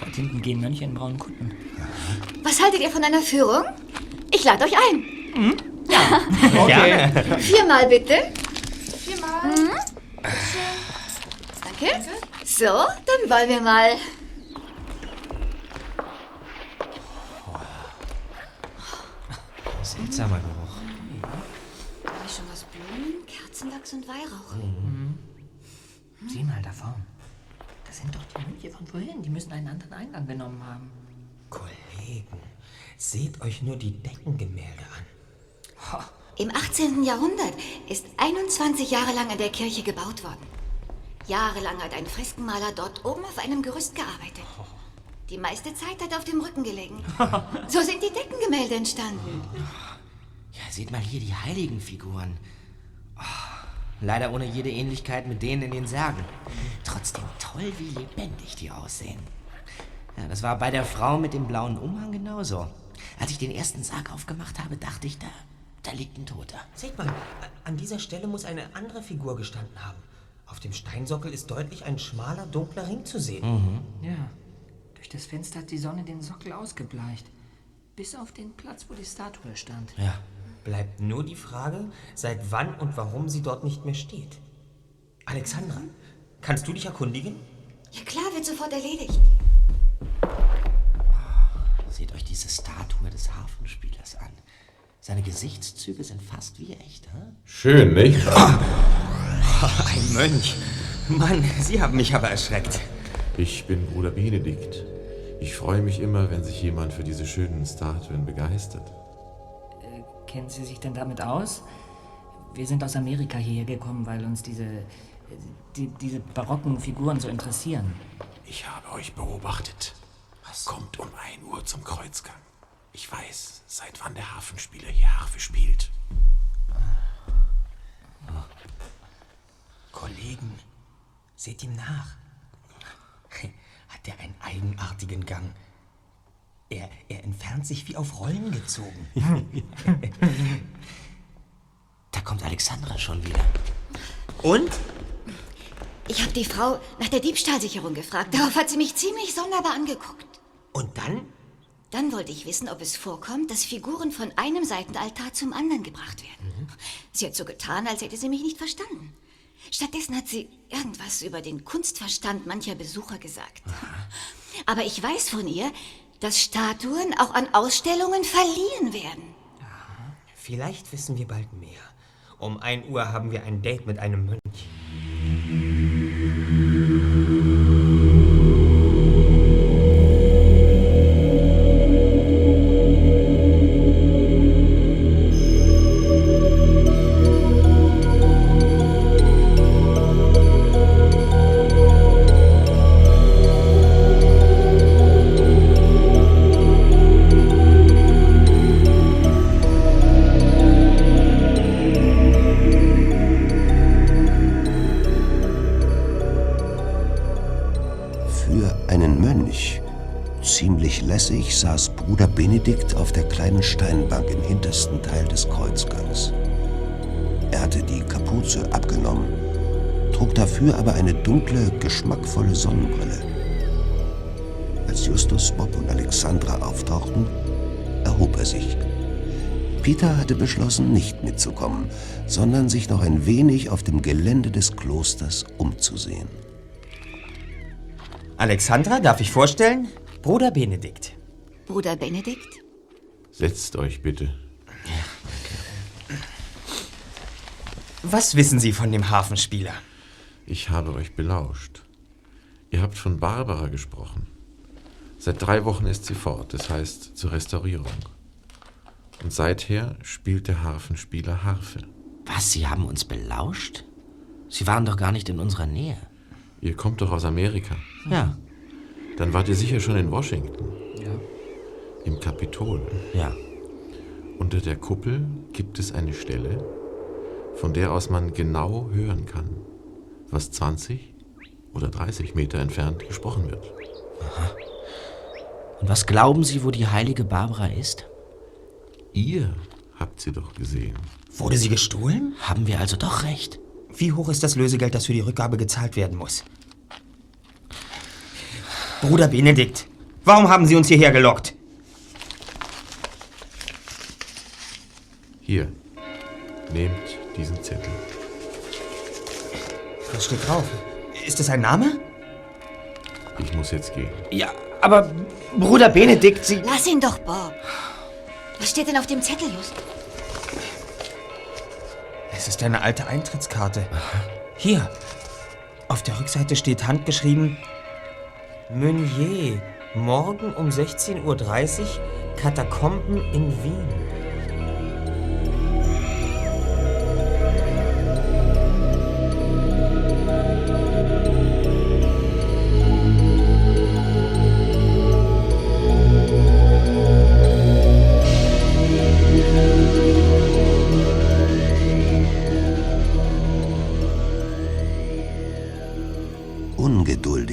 Dort hinten gehen Mönche in braunen Kutten. Was haltet ihr von einer Führung? Ich lade euch ein. Hm? Ja. Gerne. [laughs] Viermal bitte. Viermal. Mhm. Danke. So, dann wollen wir mal. Seltsamer Geruch. Wie schon aus Blumen, Kerzenlachs und Weihrauch. Mhm. Sieh mal da vorn. Das sind doch die Mönche von vorhin. Die müssen einen anderen Eingang genommen haben. Kollegen, seht euch nur die Deckengemälde an. Im 18. Jahrhundert ist 21 Jahre lang an der Kirche gebaut worden. Jahrelang hat ein Freskenmaler dort oben auf einem Gerüst gearbeitet. Die meiste Zeit hat er auf dem Rücken gelegen. [laughs] So sind die Deckengemälde entstanden. Ja, seht mal hier die Heiligenfiguren. Oh, leider ohne jede Ähnlichkeit mit denen in den Särgen. Trotzdem toll, wie lebendig die aussehen. Ja, das war bei der Frau mit dem blauen Umhang genauso. Als ich den ersten Sarg aufgemacht habe, dachte ich, da, da liegt ein Toter. Seht mal, an dieser Stelle muss eine andere Figur gestanden haben. Auf dem Steinsockel ist deutlich ein schmaler, dunkler Ring zu sehen. Ja. Durch das Fenster hat die Sonne den Sockel ausgebleicht. Bis auf den Platz, wo die Statue stand. Ja. Bleibt nur die Frage, seit wann und warum sie dort nicht mehr steht. Alexandra, kannst du dich erkundigen? Ja klar, wird sofort erledigt. Seht euch diese Statue des Harfenspielers an. Seine Gesichtszüge sind fast wie echt, hä? Schön, nicht? [laughs] Ein Mönch. Mann, Sie haben mich aber erschreckt. Ich bin Bruder Benedikt. Ich freue mich immer, wenn sich jemand für diese schönen Statuen begeistert. Kennen Sie sich denn damit aus? Wir sind aus Amerika hierher gekommen, weil uns diese, die, diese barocken Figuren so interessieren. Ich habe euch beobachtet. Kommt um 1 Uhr zum Kreuzgang. Ich weiß, seit wann der Hafenspieler hier Harfe spielt. Kollegen, seht ihm nach. [laughs] Hat er einen eigenartigen Gang. Er, er entfernt sich wie auf Rollen gezogen. [laughs] da kommt Alexandra schon wieder. Und? Ich habe die Frau nach der Diebstahlsicherung gefragt. Darauf hat sie mich ziemlich sonderbar angeguckt. Und dann? Dann wollte ich wissen, ob es vorkommt, dass Figuren von einem Seitenaltar zum anderen gebracht werden. Sie hat so getan, als hätte sie mich nicht verstanden. Stattdessen hat sie irgendwas über den Kunstverstand mancher Besucher gesagt. Aber ich weiß von ihr, dass Statuen auch an Ausstellungen verliehen werden. Vielleicht wissen wir bald mehr. Um 1 Uhr haben wir ein Date mit einem Mönch. Saß Bruder Benedikt auf der kleinen Steinbank im hintersten Teil des Kreuzgangs. Er hatte die Kapuze abgenommen, trug dafür aber eine dunkle, geschmackvolle Sonnenbrille. Als Justus, Bob und Alexandra auftauchten, erhob er sich. Peter hatte beschlossen, nicht mitzukommen, sondern sich noch ein wenig auf dem Gelände des Klosters umzusehen. Alexandra, darf ich vorstellen? Bruder Benedikt. Bruder Benedikt? Setzt euch bitte. Was wissen Sie von dem Hafenspieler? Ich habe euch belauscht. Ihr habt von Barbara gesprochen. Seit drei Wochen ist sie fort, das heißt zur Restaurierung. Und seither spielt der Harfenspieler Harfe. Was, Sie haben uns belauscht? Sie waren doch gar nicht in unserer Nähe. Ihr kommt doch aus Amerika. Ja. Dann wart ihr sicher schon in Washington. Im Kapitol. Ja. Unter der Kuppel gibt es eine Stelle, von der aus man genau hören kann, was 20 oder 30 Meter entfernt gesprochen wird. Und was glauben Sie, wo die heilige Barbara ist? Ihr habt sie doch gesehen. Wurde sie gestohlen? Haben wir also doch recht. Wie hoch ist das Lösegeld, das für die Rückgabe gezahlt werden muss? Bruder Benedikt, warum haben Sie uns hierher gelockt? Hier, nehmt diesen Zettel. Was steht drauf? Ist es ein Name? Ich muss jetzt gehen. Ja, aber Bruder Benedikt, Sie... Lass ihn doch, Bob. Was steht denn auf dem Zettel, Just? Es ist eine alte Eintrittskarte. Hier. Auf der Rückseite steht handgeschrieben Meunier. Morgen um 16.30 Uhr Katakomben in Wien.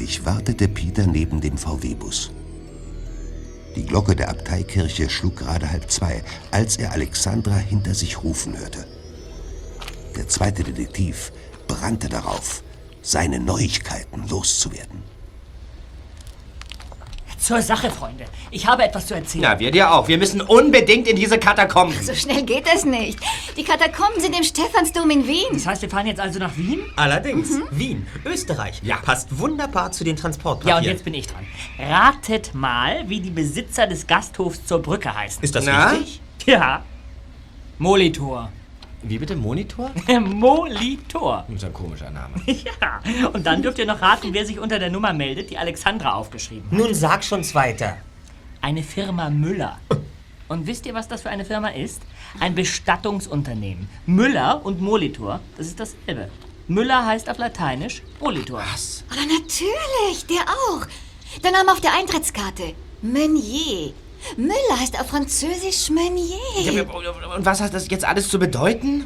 Ungeduldig wartete Peter neben dem VW-Bus. Die Glocke der Abteikirche schlug gerade halb zwei, als er Alexandra hinter sich rufen hörte. Der zweite Detektiv brannte darauf, seine Neuigkeiten loszuwerden. Zur Sache, Freunde. Ich habe etwas zu erzählen. Ja, wir dir auch. Wir müssen unbedingt in diese Katakomben. So schnell geht es nicht. Die Katakomben sind im Stephansdom in Wien. Das heißt, wir fahren jetzt also nach Wien? Allerdings. Wien, Österreich. Ja. Passt wunderbar zu den Transportpapieren. Ja, und jetzt bin ich dran. Ratet mal, wie die Besitzer des Gasthofs zur Brücke heißen. Ist das richtig? Ja. Molitor. Wie bitte? Monitor? [laughs] Molitor. Das ist ein komischer Name. [laughs] Ja. Und dann dürft ihr noch raten, wer sich unter der Nummer meldet, die Alexandra aufgeschrieben hat. Nun sag schon's weiter. Eine Firma Müller. Und wisst ihr, was das für eine Firma ist? Ein Bestattungsunternehmen. Müller und Molitor, das ist dasselbe. Müller heißt auf Lateinisch Molitor. Was? Aber natürlich, der auch. Der Name auf der Eintrittskarte. Meunier. Müller heißt auf Französisch Meunier. Und was hat das jetzt alles zu bedeuten?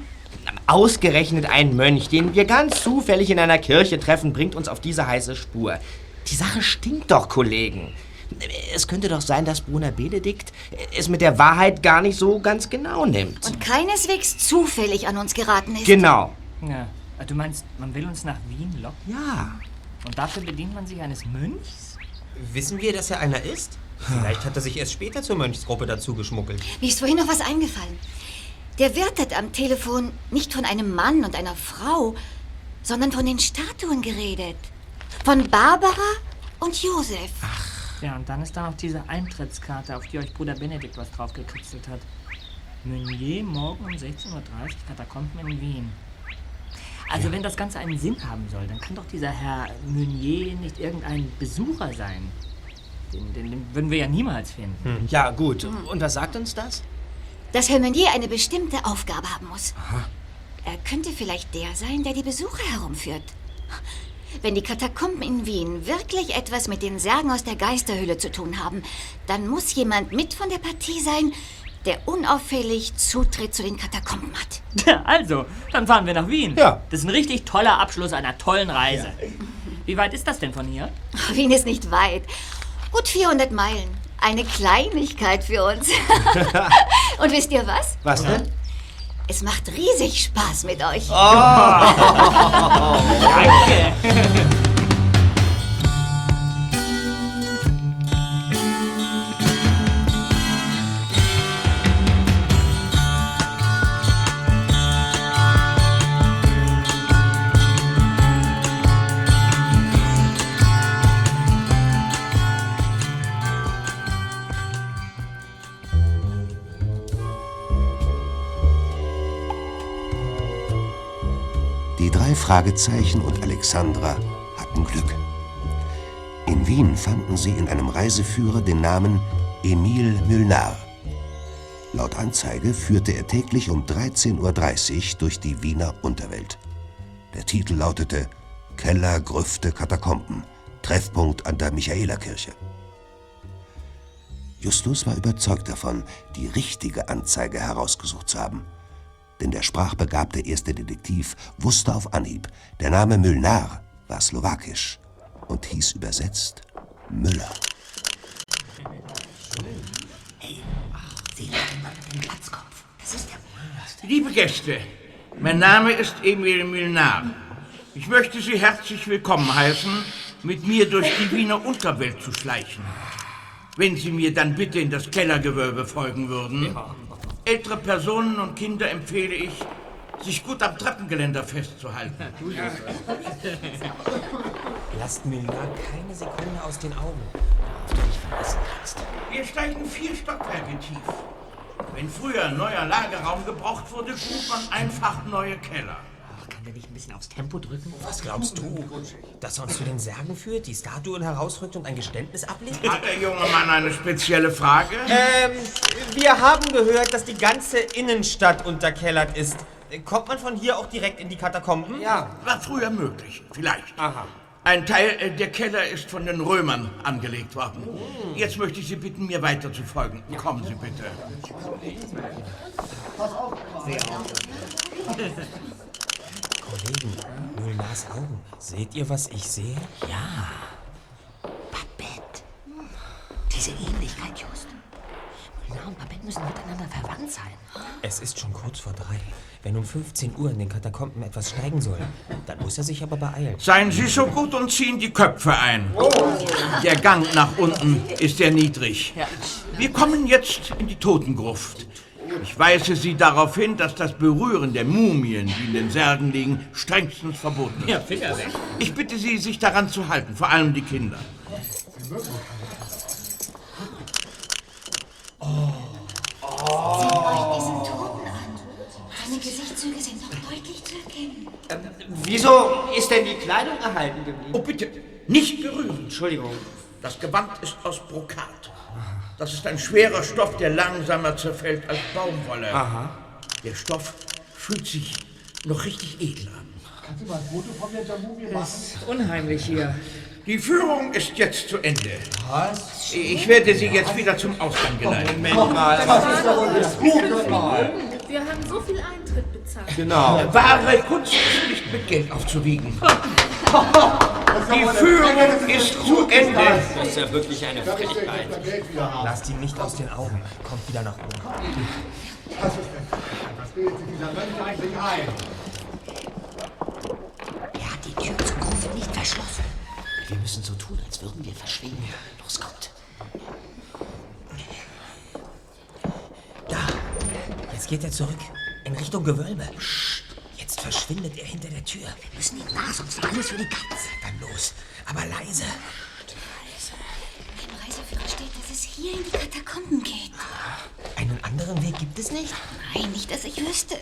Ausgerechnet ein Mönch, den wir ganz zufällig in einer Kirche treffen, bringt uns auf diese heiße Spur. Die Sache stinkt doch, Kollegen. Es könnte doch sein, dass Bruder Benedikt es mit der Wahrheit gar nicht so ganz genau nimmt. Und keineswegs zufällig an uns geraten ist. Genau. Ja. Du meinst, man will uns nach Wien locken? Ja. Und dafür bedient man sich eines Mönchs? Wissen wir, dass er einer ist? Vielleicht hat er sich erst später zur Mönchsgruppe dazu geschmuggelt. Mir ist vorhin noch was eingefallen. Der Wirt hat am Telefon nicht von einem Mann und einer Frau, sondern von den Statuen geredet. Von Barbara und Josef. Ja, und dann ist da noch diese Eintrittskarte, auf die euch Bruder Benedikt was drauf gekritzelt hat. Meunier morgen um 16.30 Uhr, Katakomben in Wien. Also, wenn das Ganze einen Sinn haben soll, dann kann doch dieser Herr Meunier nicht irgendein Besucher sein. Den, den, den würden wir ja niemals finden. Ja, gut. Und was sagt uns das? Dass Herr Meunier eine bestimmte Aufgabe haben muss. Er könnte vielleicht der sein, der die Besucher herumführt. Wenn die Katakomben in Wien wirklich etwas mit den Särgen aus der Geisterhöhle zu tun haben, dann muss jemand mit von der Partie sein, der unauffällig Zutritt zu den Katakomben hat. Ja, [laughs] also, dann fahren wir nach Wien. Ja. Das ist ein richtig toller Abschluss einer tollen Reise. Wie weit ist das denn von hier? Wien ist nicht weit. Gut 400 Meilen. Eine Kleinigkeit für uns. [laughs] Und wisst ihr was? Was denn? Es macht riesig Spaß mit euch. [laughs] Danke. [laughs] Fragezeichen und Alexandra hatten Glück. In Wien fanden sie in einem Reiseführer den Namen Emile Mülnar. Laut Anzeige führte er täglich um 13.30 Uhr durch die Wiener Unterwelt. Der Titel lautete Keller, Grüfte, Katakomben, Treffpunkt an der Michaelerkirche. Justus war überzeugt davon, die richtige Anzeige herausgesucht zu haben. Denn der sprachbegabte erste Detektiv wusste auf Anhieb, der Name Mülnar war slowakisch und hieß übersetzt Müller. Hey, sieh mal den Glatzkopf. Das ist der Monster. Liebe Gäste, mein Name ist Emil Milnar. Ich möchte Sie herzlich willkommen heißen, mit mir durch die Wiener Unterwelt zu schleichen. Wenn Sie mir dann bitte in das Kellergewölbe folgen würden. Ältere Personen und Kinder empfehle ich, sich gut am Treppengeländer festzuhalten. [laughs] Lasst Milner keine Sekunde aus den Augen. Wir steigen vier Stockwerke tief. Wenn früher ein neuer Lagerraum gebraucht wurde, grub man einfach neue Keller. Der nicht ein bisschen aufs Tempo drücken? Was glaubst du? Dass er uns zu den Särgen führt, die Statuen herausrückt und ein Geständnis ablegt? Hat der junge Mann eine spezielle Frage? Ähm, wir haben gehört, dass die ganze Innenstadt unterkellert ist. Kommt man von hier auch direkt in die Katakomben? Ja, war früher möglich. Vielleicht. Aha. Ein Teil äh, der Keller ist von den Römern angelegt worden. Jetzt möchte ich Sie bitten, mir weiter zu folgen. Kommen Sie bitte. [laughs] [laughs] Kollegen, Müllnars Augen. Seht ihr, was ich sehe? Ja. Babette. Diese Ähnlichkeit, Just. Müller und Babette müssen miteinander verwandt sein. Es ist schon kurz vor drei. Wenn um 15 Uhr in den Katakomben etwas steigen soll, dann muss er sich aber beeilen. Seien Sie so gut und ziehen die Köpfe ein. Der Gang nach unten ist sehr niedrig. Wir kommen jetzt in die Totengruft. Ich weise Sie darauf hin, dass das Berühren der Mumien, die in den Särgen liegen, strengstens verboten ist. Ja, Finger weg. Ich bitte Sie, sich daran zu halten, vor allem die Kinder. Seht euch diesen Toten an. Seine Gesichtszüge sind noch deutlich zu erkennen. Wieso ist denn die Kleidung erhalten geblieben? Oh, bitte, nicht berühren. Entschuldigung. Das Gewand ist aus Brokat. Das ist ein schwerer Stoff, der langsamer zerfällt als Baumwolle. Aha. Der Stoff fühlt sich noch richtig edel an. Kannst du mal ein Foto von der Mumie machen? Ist unheimlich hier. Die Führung ist jetzt zu Ende. Was? Ich werde Sie jetzt wieder zum Ausgang geleiten. Moment mal. Das ist doch wohl das Gute mal. Wir haben so viel Eintritt bezahlt. Genau. Wahre Kunst ist nicht mit Geld aufzuwiegen. Die Führung ist zu Ende. Das ist ja wirklich eine Frechheit. Lasst ihn nicht aus den Augen. Kommt wieder nach oben. Was bildet sich dieser Mönch eigentlich ein? Er hat die Tür zur Gruft nicht verschlossen. Wir müssen so tun, als würden wir verschwinden. Los, kommt. Jetzt geht er zurück. In Richtung Gewölbe. Jetzt verschwindet er hinter der Tür. Wir müssen ihm nach, sonst alles für die Katz. Dann los. Aber leise. Im Reiseführer steht, dass es hier in die Katakomben geht. Einen anderen Weg gibt es nicht? Nein, nicht, dass ich wüsste.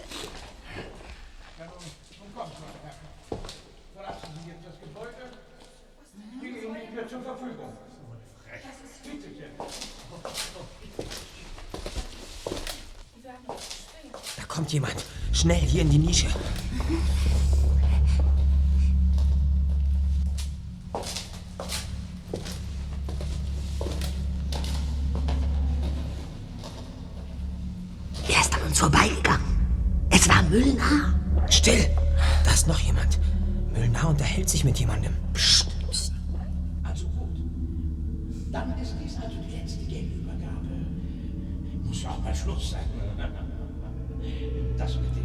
Zur Verfügung. Bitte sehr. Da kommt jemand. Schnell hier in die Nische. Er ist an uns vorbeigegangen. Es war Müllner. Still! Da ist noch jemand. Müllner unterhält sich mit jemandem. Psst. Also gut. Dann ist dies also die letzte Geldübergabe. Muss ja auch mal Schluss sein. [laughs] Das mit den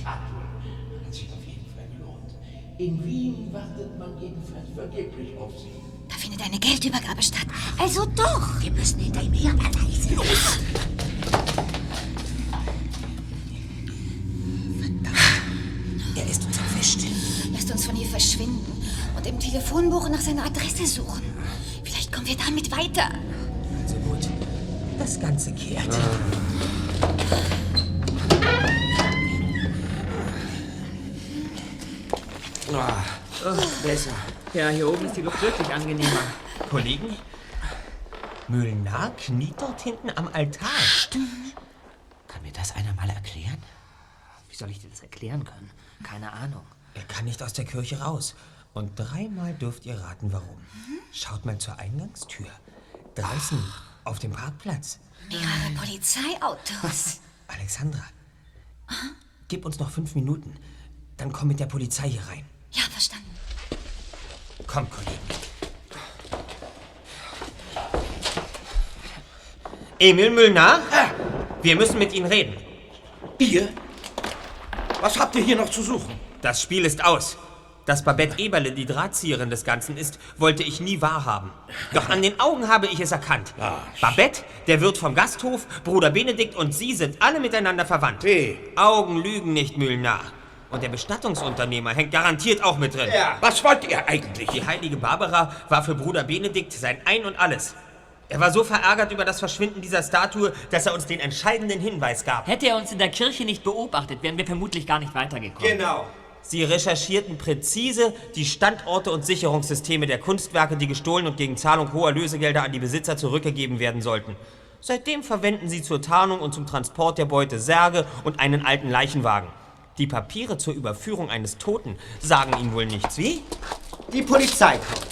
zwei Statuen hat sich auf jeden Fall gelohnt. In Wien wartet man jedenfalls vergeblich auf sie. Da findet eine Geldübergabe statt. Also doch. Wir müssen hinter ihm her, aber leise. Los! Er ist uns erwischt. Lasst uns von hier verschwinden und im Telefonbuch nach seiner Adresse suchen. Vielleicht kommen wir damit weiter. Also gut. Das Ganze kehrt. Ah, besser. Ja, hier oben ist die Luft wirklich angenehmer. Kollegen? Müllnar kniet dort hinten am Altar. Kann mir das einer mal erklären? Wie soll ich dir das erklären können? Keine Ahnung. Er kann nicht aus der Kirche raus. Und dreimal dürft ihr raten, warum. Schaut mal zur Eingangstür. Draußen, auf dem Parkplatz. Mehrere Polizeiautos. Alexandra, gib uns noch fünf Minuten. Dann komm mit der Polizei hier rein. Ja, verstanden. Komm, Kollegen. Emil Müllner? Wir müssen mit Ihnen reden. Ihr? Was habt ihr hier noch zu suchen? Das Spiel ist aus. Dass Babette Eberle die Drahtzieherin des Ganzen ist, wollte ich nie wahrhaben. Doch an den Augen habe ich es erkannt. Babette, der Wirt vom Gasthof, Bruder Benedikt und Sie sind alle miteinander verwandt. Augen lügen nicht, Müllner. Und der Bestattungsunternehmer hängt garantiert auch mit drin. Ja. Was wollt ihr eigentlich? Die heilige Barbara war für Bruder Benedikt sein Ein und Alles. Er war so verärgert über das Verschwinden dieser Statue, dass er uns den entscheidenden Hinweis gab. Hätte er uns in der Kirche nicht beobachtet, wären wir vermutlich gar nicht weitergekommen. Genau. Sie recherchierten präzise die Standorte und Sicherungssysteme der Kunstwerke, die gestohlen und gegen Zahlung hoher Lösegelder an die Besitzer zurückgegeben werden sollten. Seitdem verwenden sie zur Tarnung und zum Transport der Beute Särge und einen alten Leichenwagen. Die Papiere zur Überführung eines Toten sagen Ihnen wohl nichts, wie? Die Polizei kommt.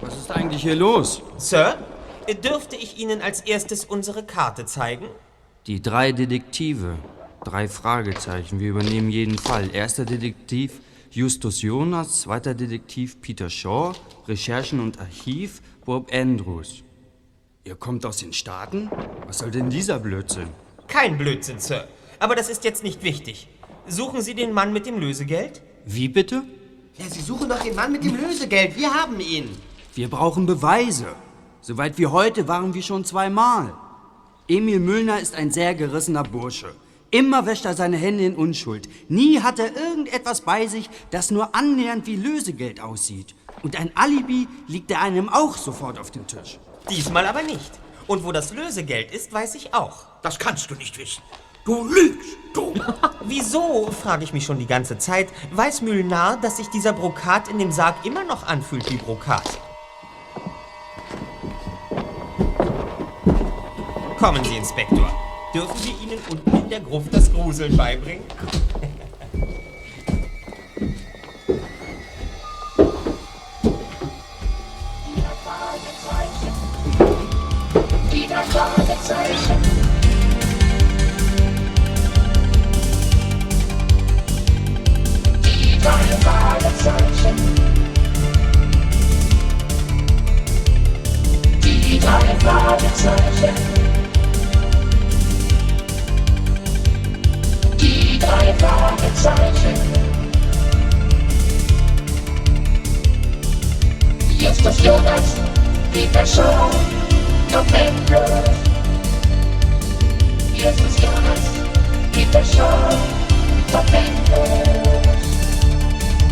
Was ist eigentlich hier los? Sir, dürfte ich Ihnen als erstes unsere Karte zeigen? Die drei Detektive. Drei Fragezeichen. Wir übernehmen jeden Fall. Erster Detektiv Justus Jonas, zweiter Detektiv Peter Shaw, Recherchen und Archiv Bob Andrews. Ihr kommt aus den Staaten? Was soll denn dieser Blödsinn? Kein Blödsinn, Sir. Aber das ist jetzt nicht wichtig. Suchen Sie den Mann mit dem Lösegeld? Wie bitte? Ja, Sie suchen doch den Mann mit dem Lösegeld. Wir haben ihn. Wir brauchen Beweise. Soweit wie heute waren wir schon zweimal. Emil Müllner ist ein sehr gerissener Bursche. Immer wäscht er seine Hände in Unschuld. Nie hat er irgendetwas bei sich, das nur annähernd wie Lösegeld aussieht. Und ein Alibi liegt er einem auch sofort auf dem Tisch. Diesmal aber nicht. Und wo das Lösegeld ist, weiß ich auch. Das kannst du nicht wissen. Du lügst, du! [laughs] Wieso, frage ich mich schon die ganze Zeit, weiß Mühlnar, dass sich dieser Brokat in dem Sarg immer noch anfühlt wie Brokat? Kommen Sie, Inspektor. Dürfen wir Ihnen unten in der Gruft das Gruseln beibringen? Die Fragezeichen. Die Fragezeichen. Die drei Fragezeichen. Die drei Fragezeichen. Jetzt ist Jonas, die Person, Bob Andrews.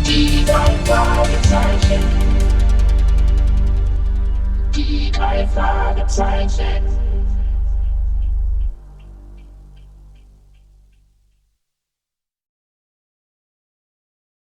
Jetzt ist Jonas, die Person, Bob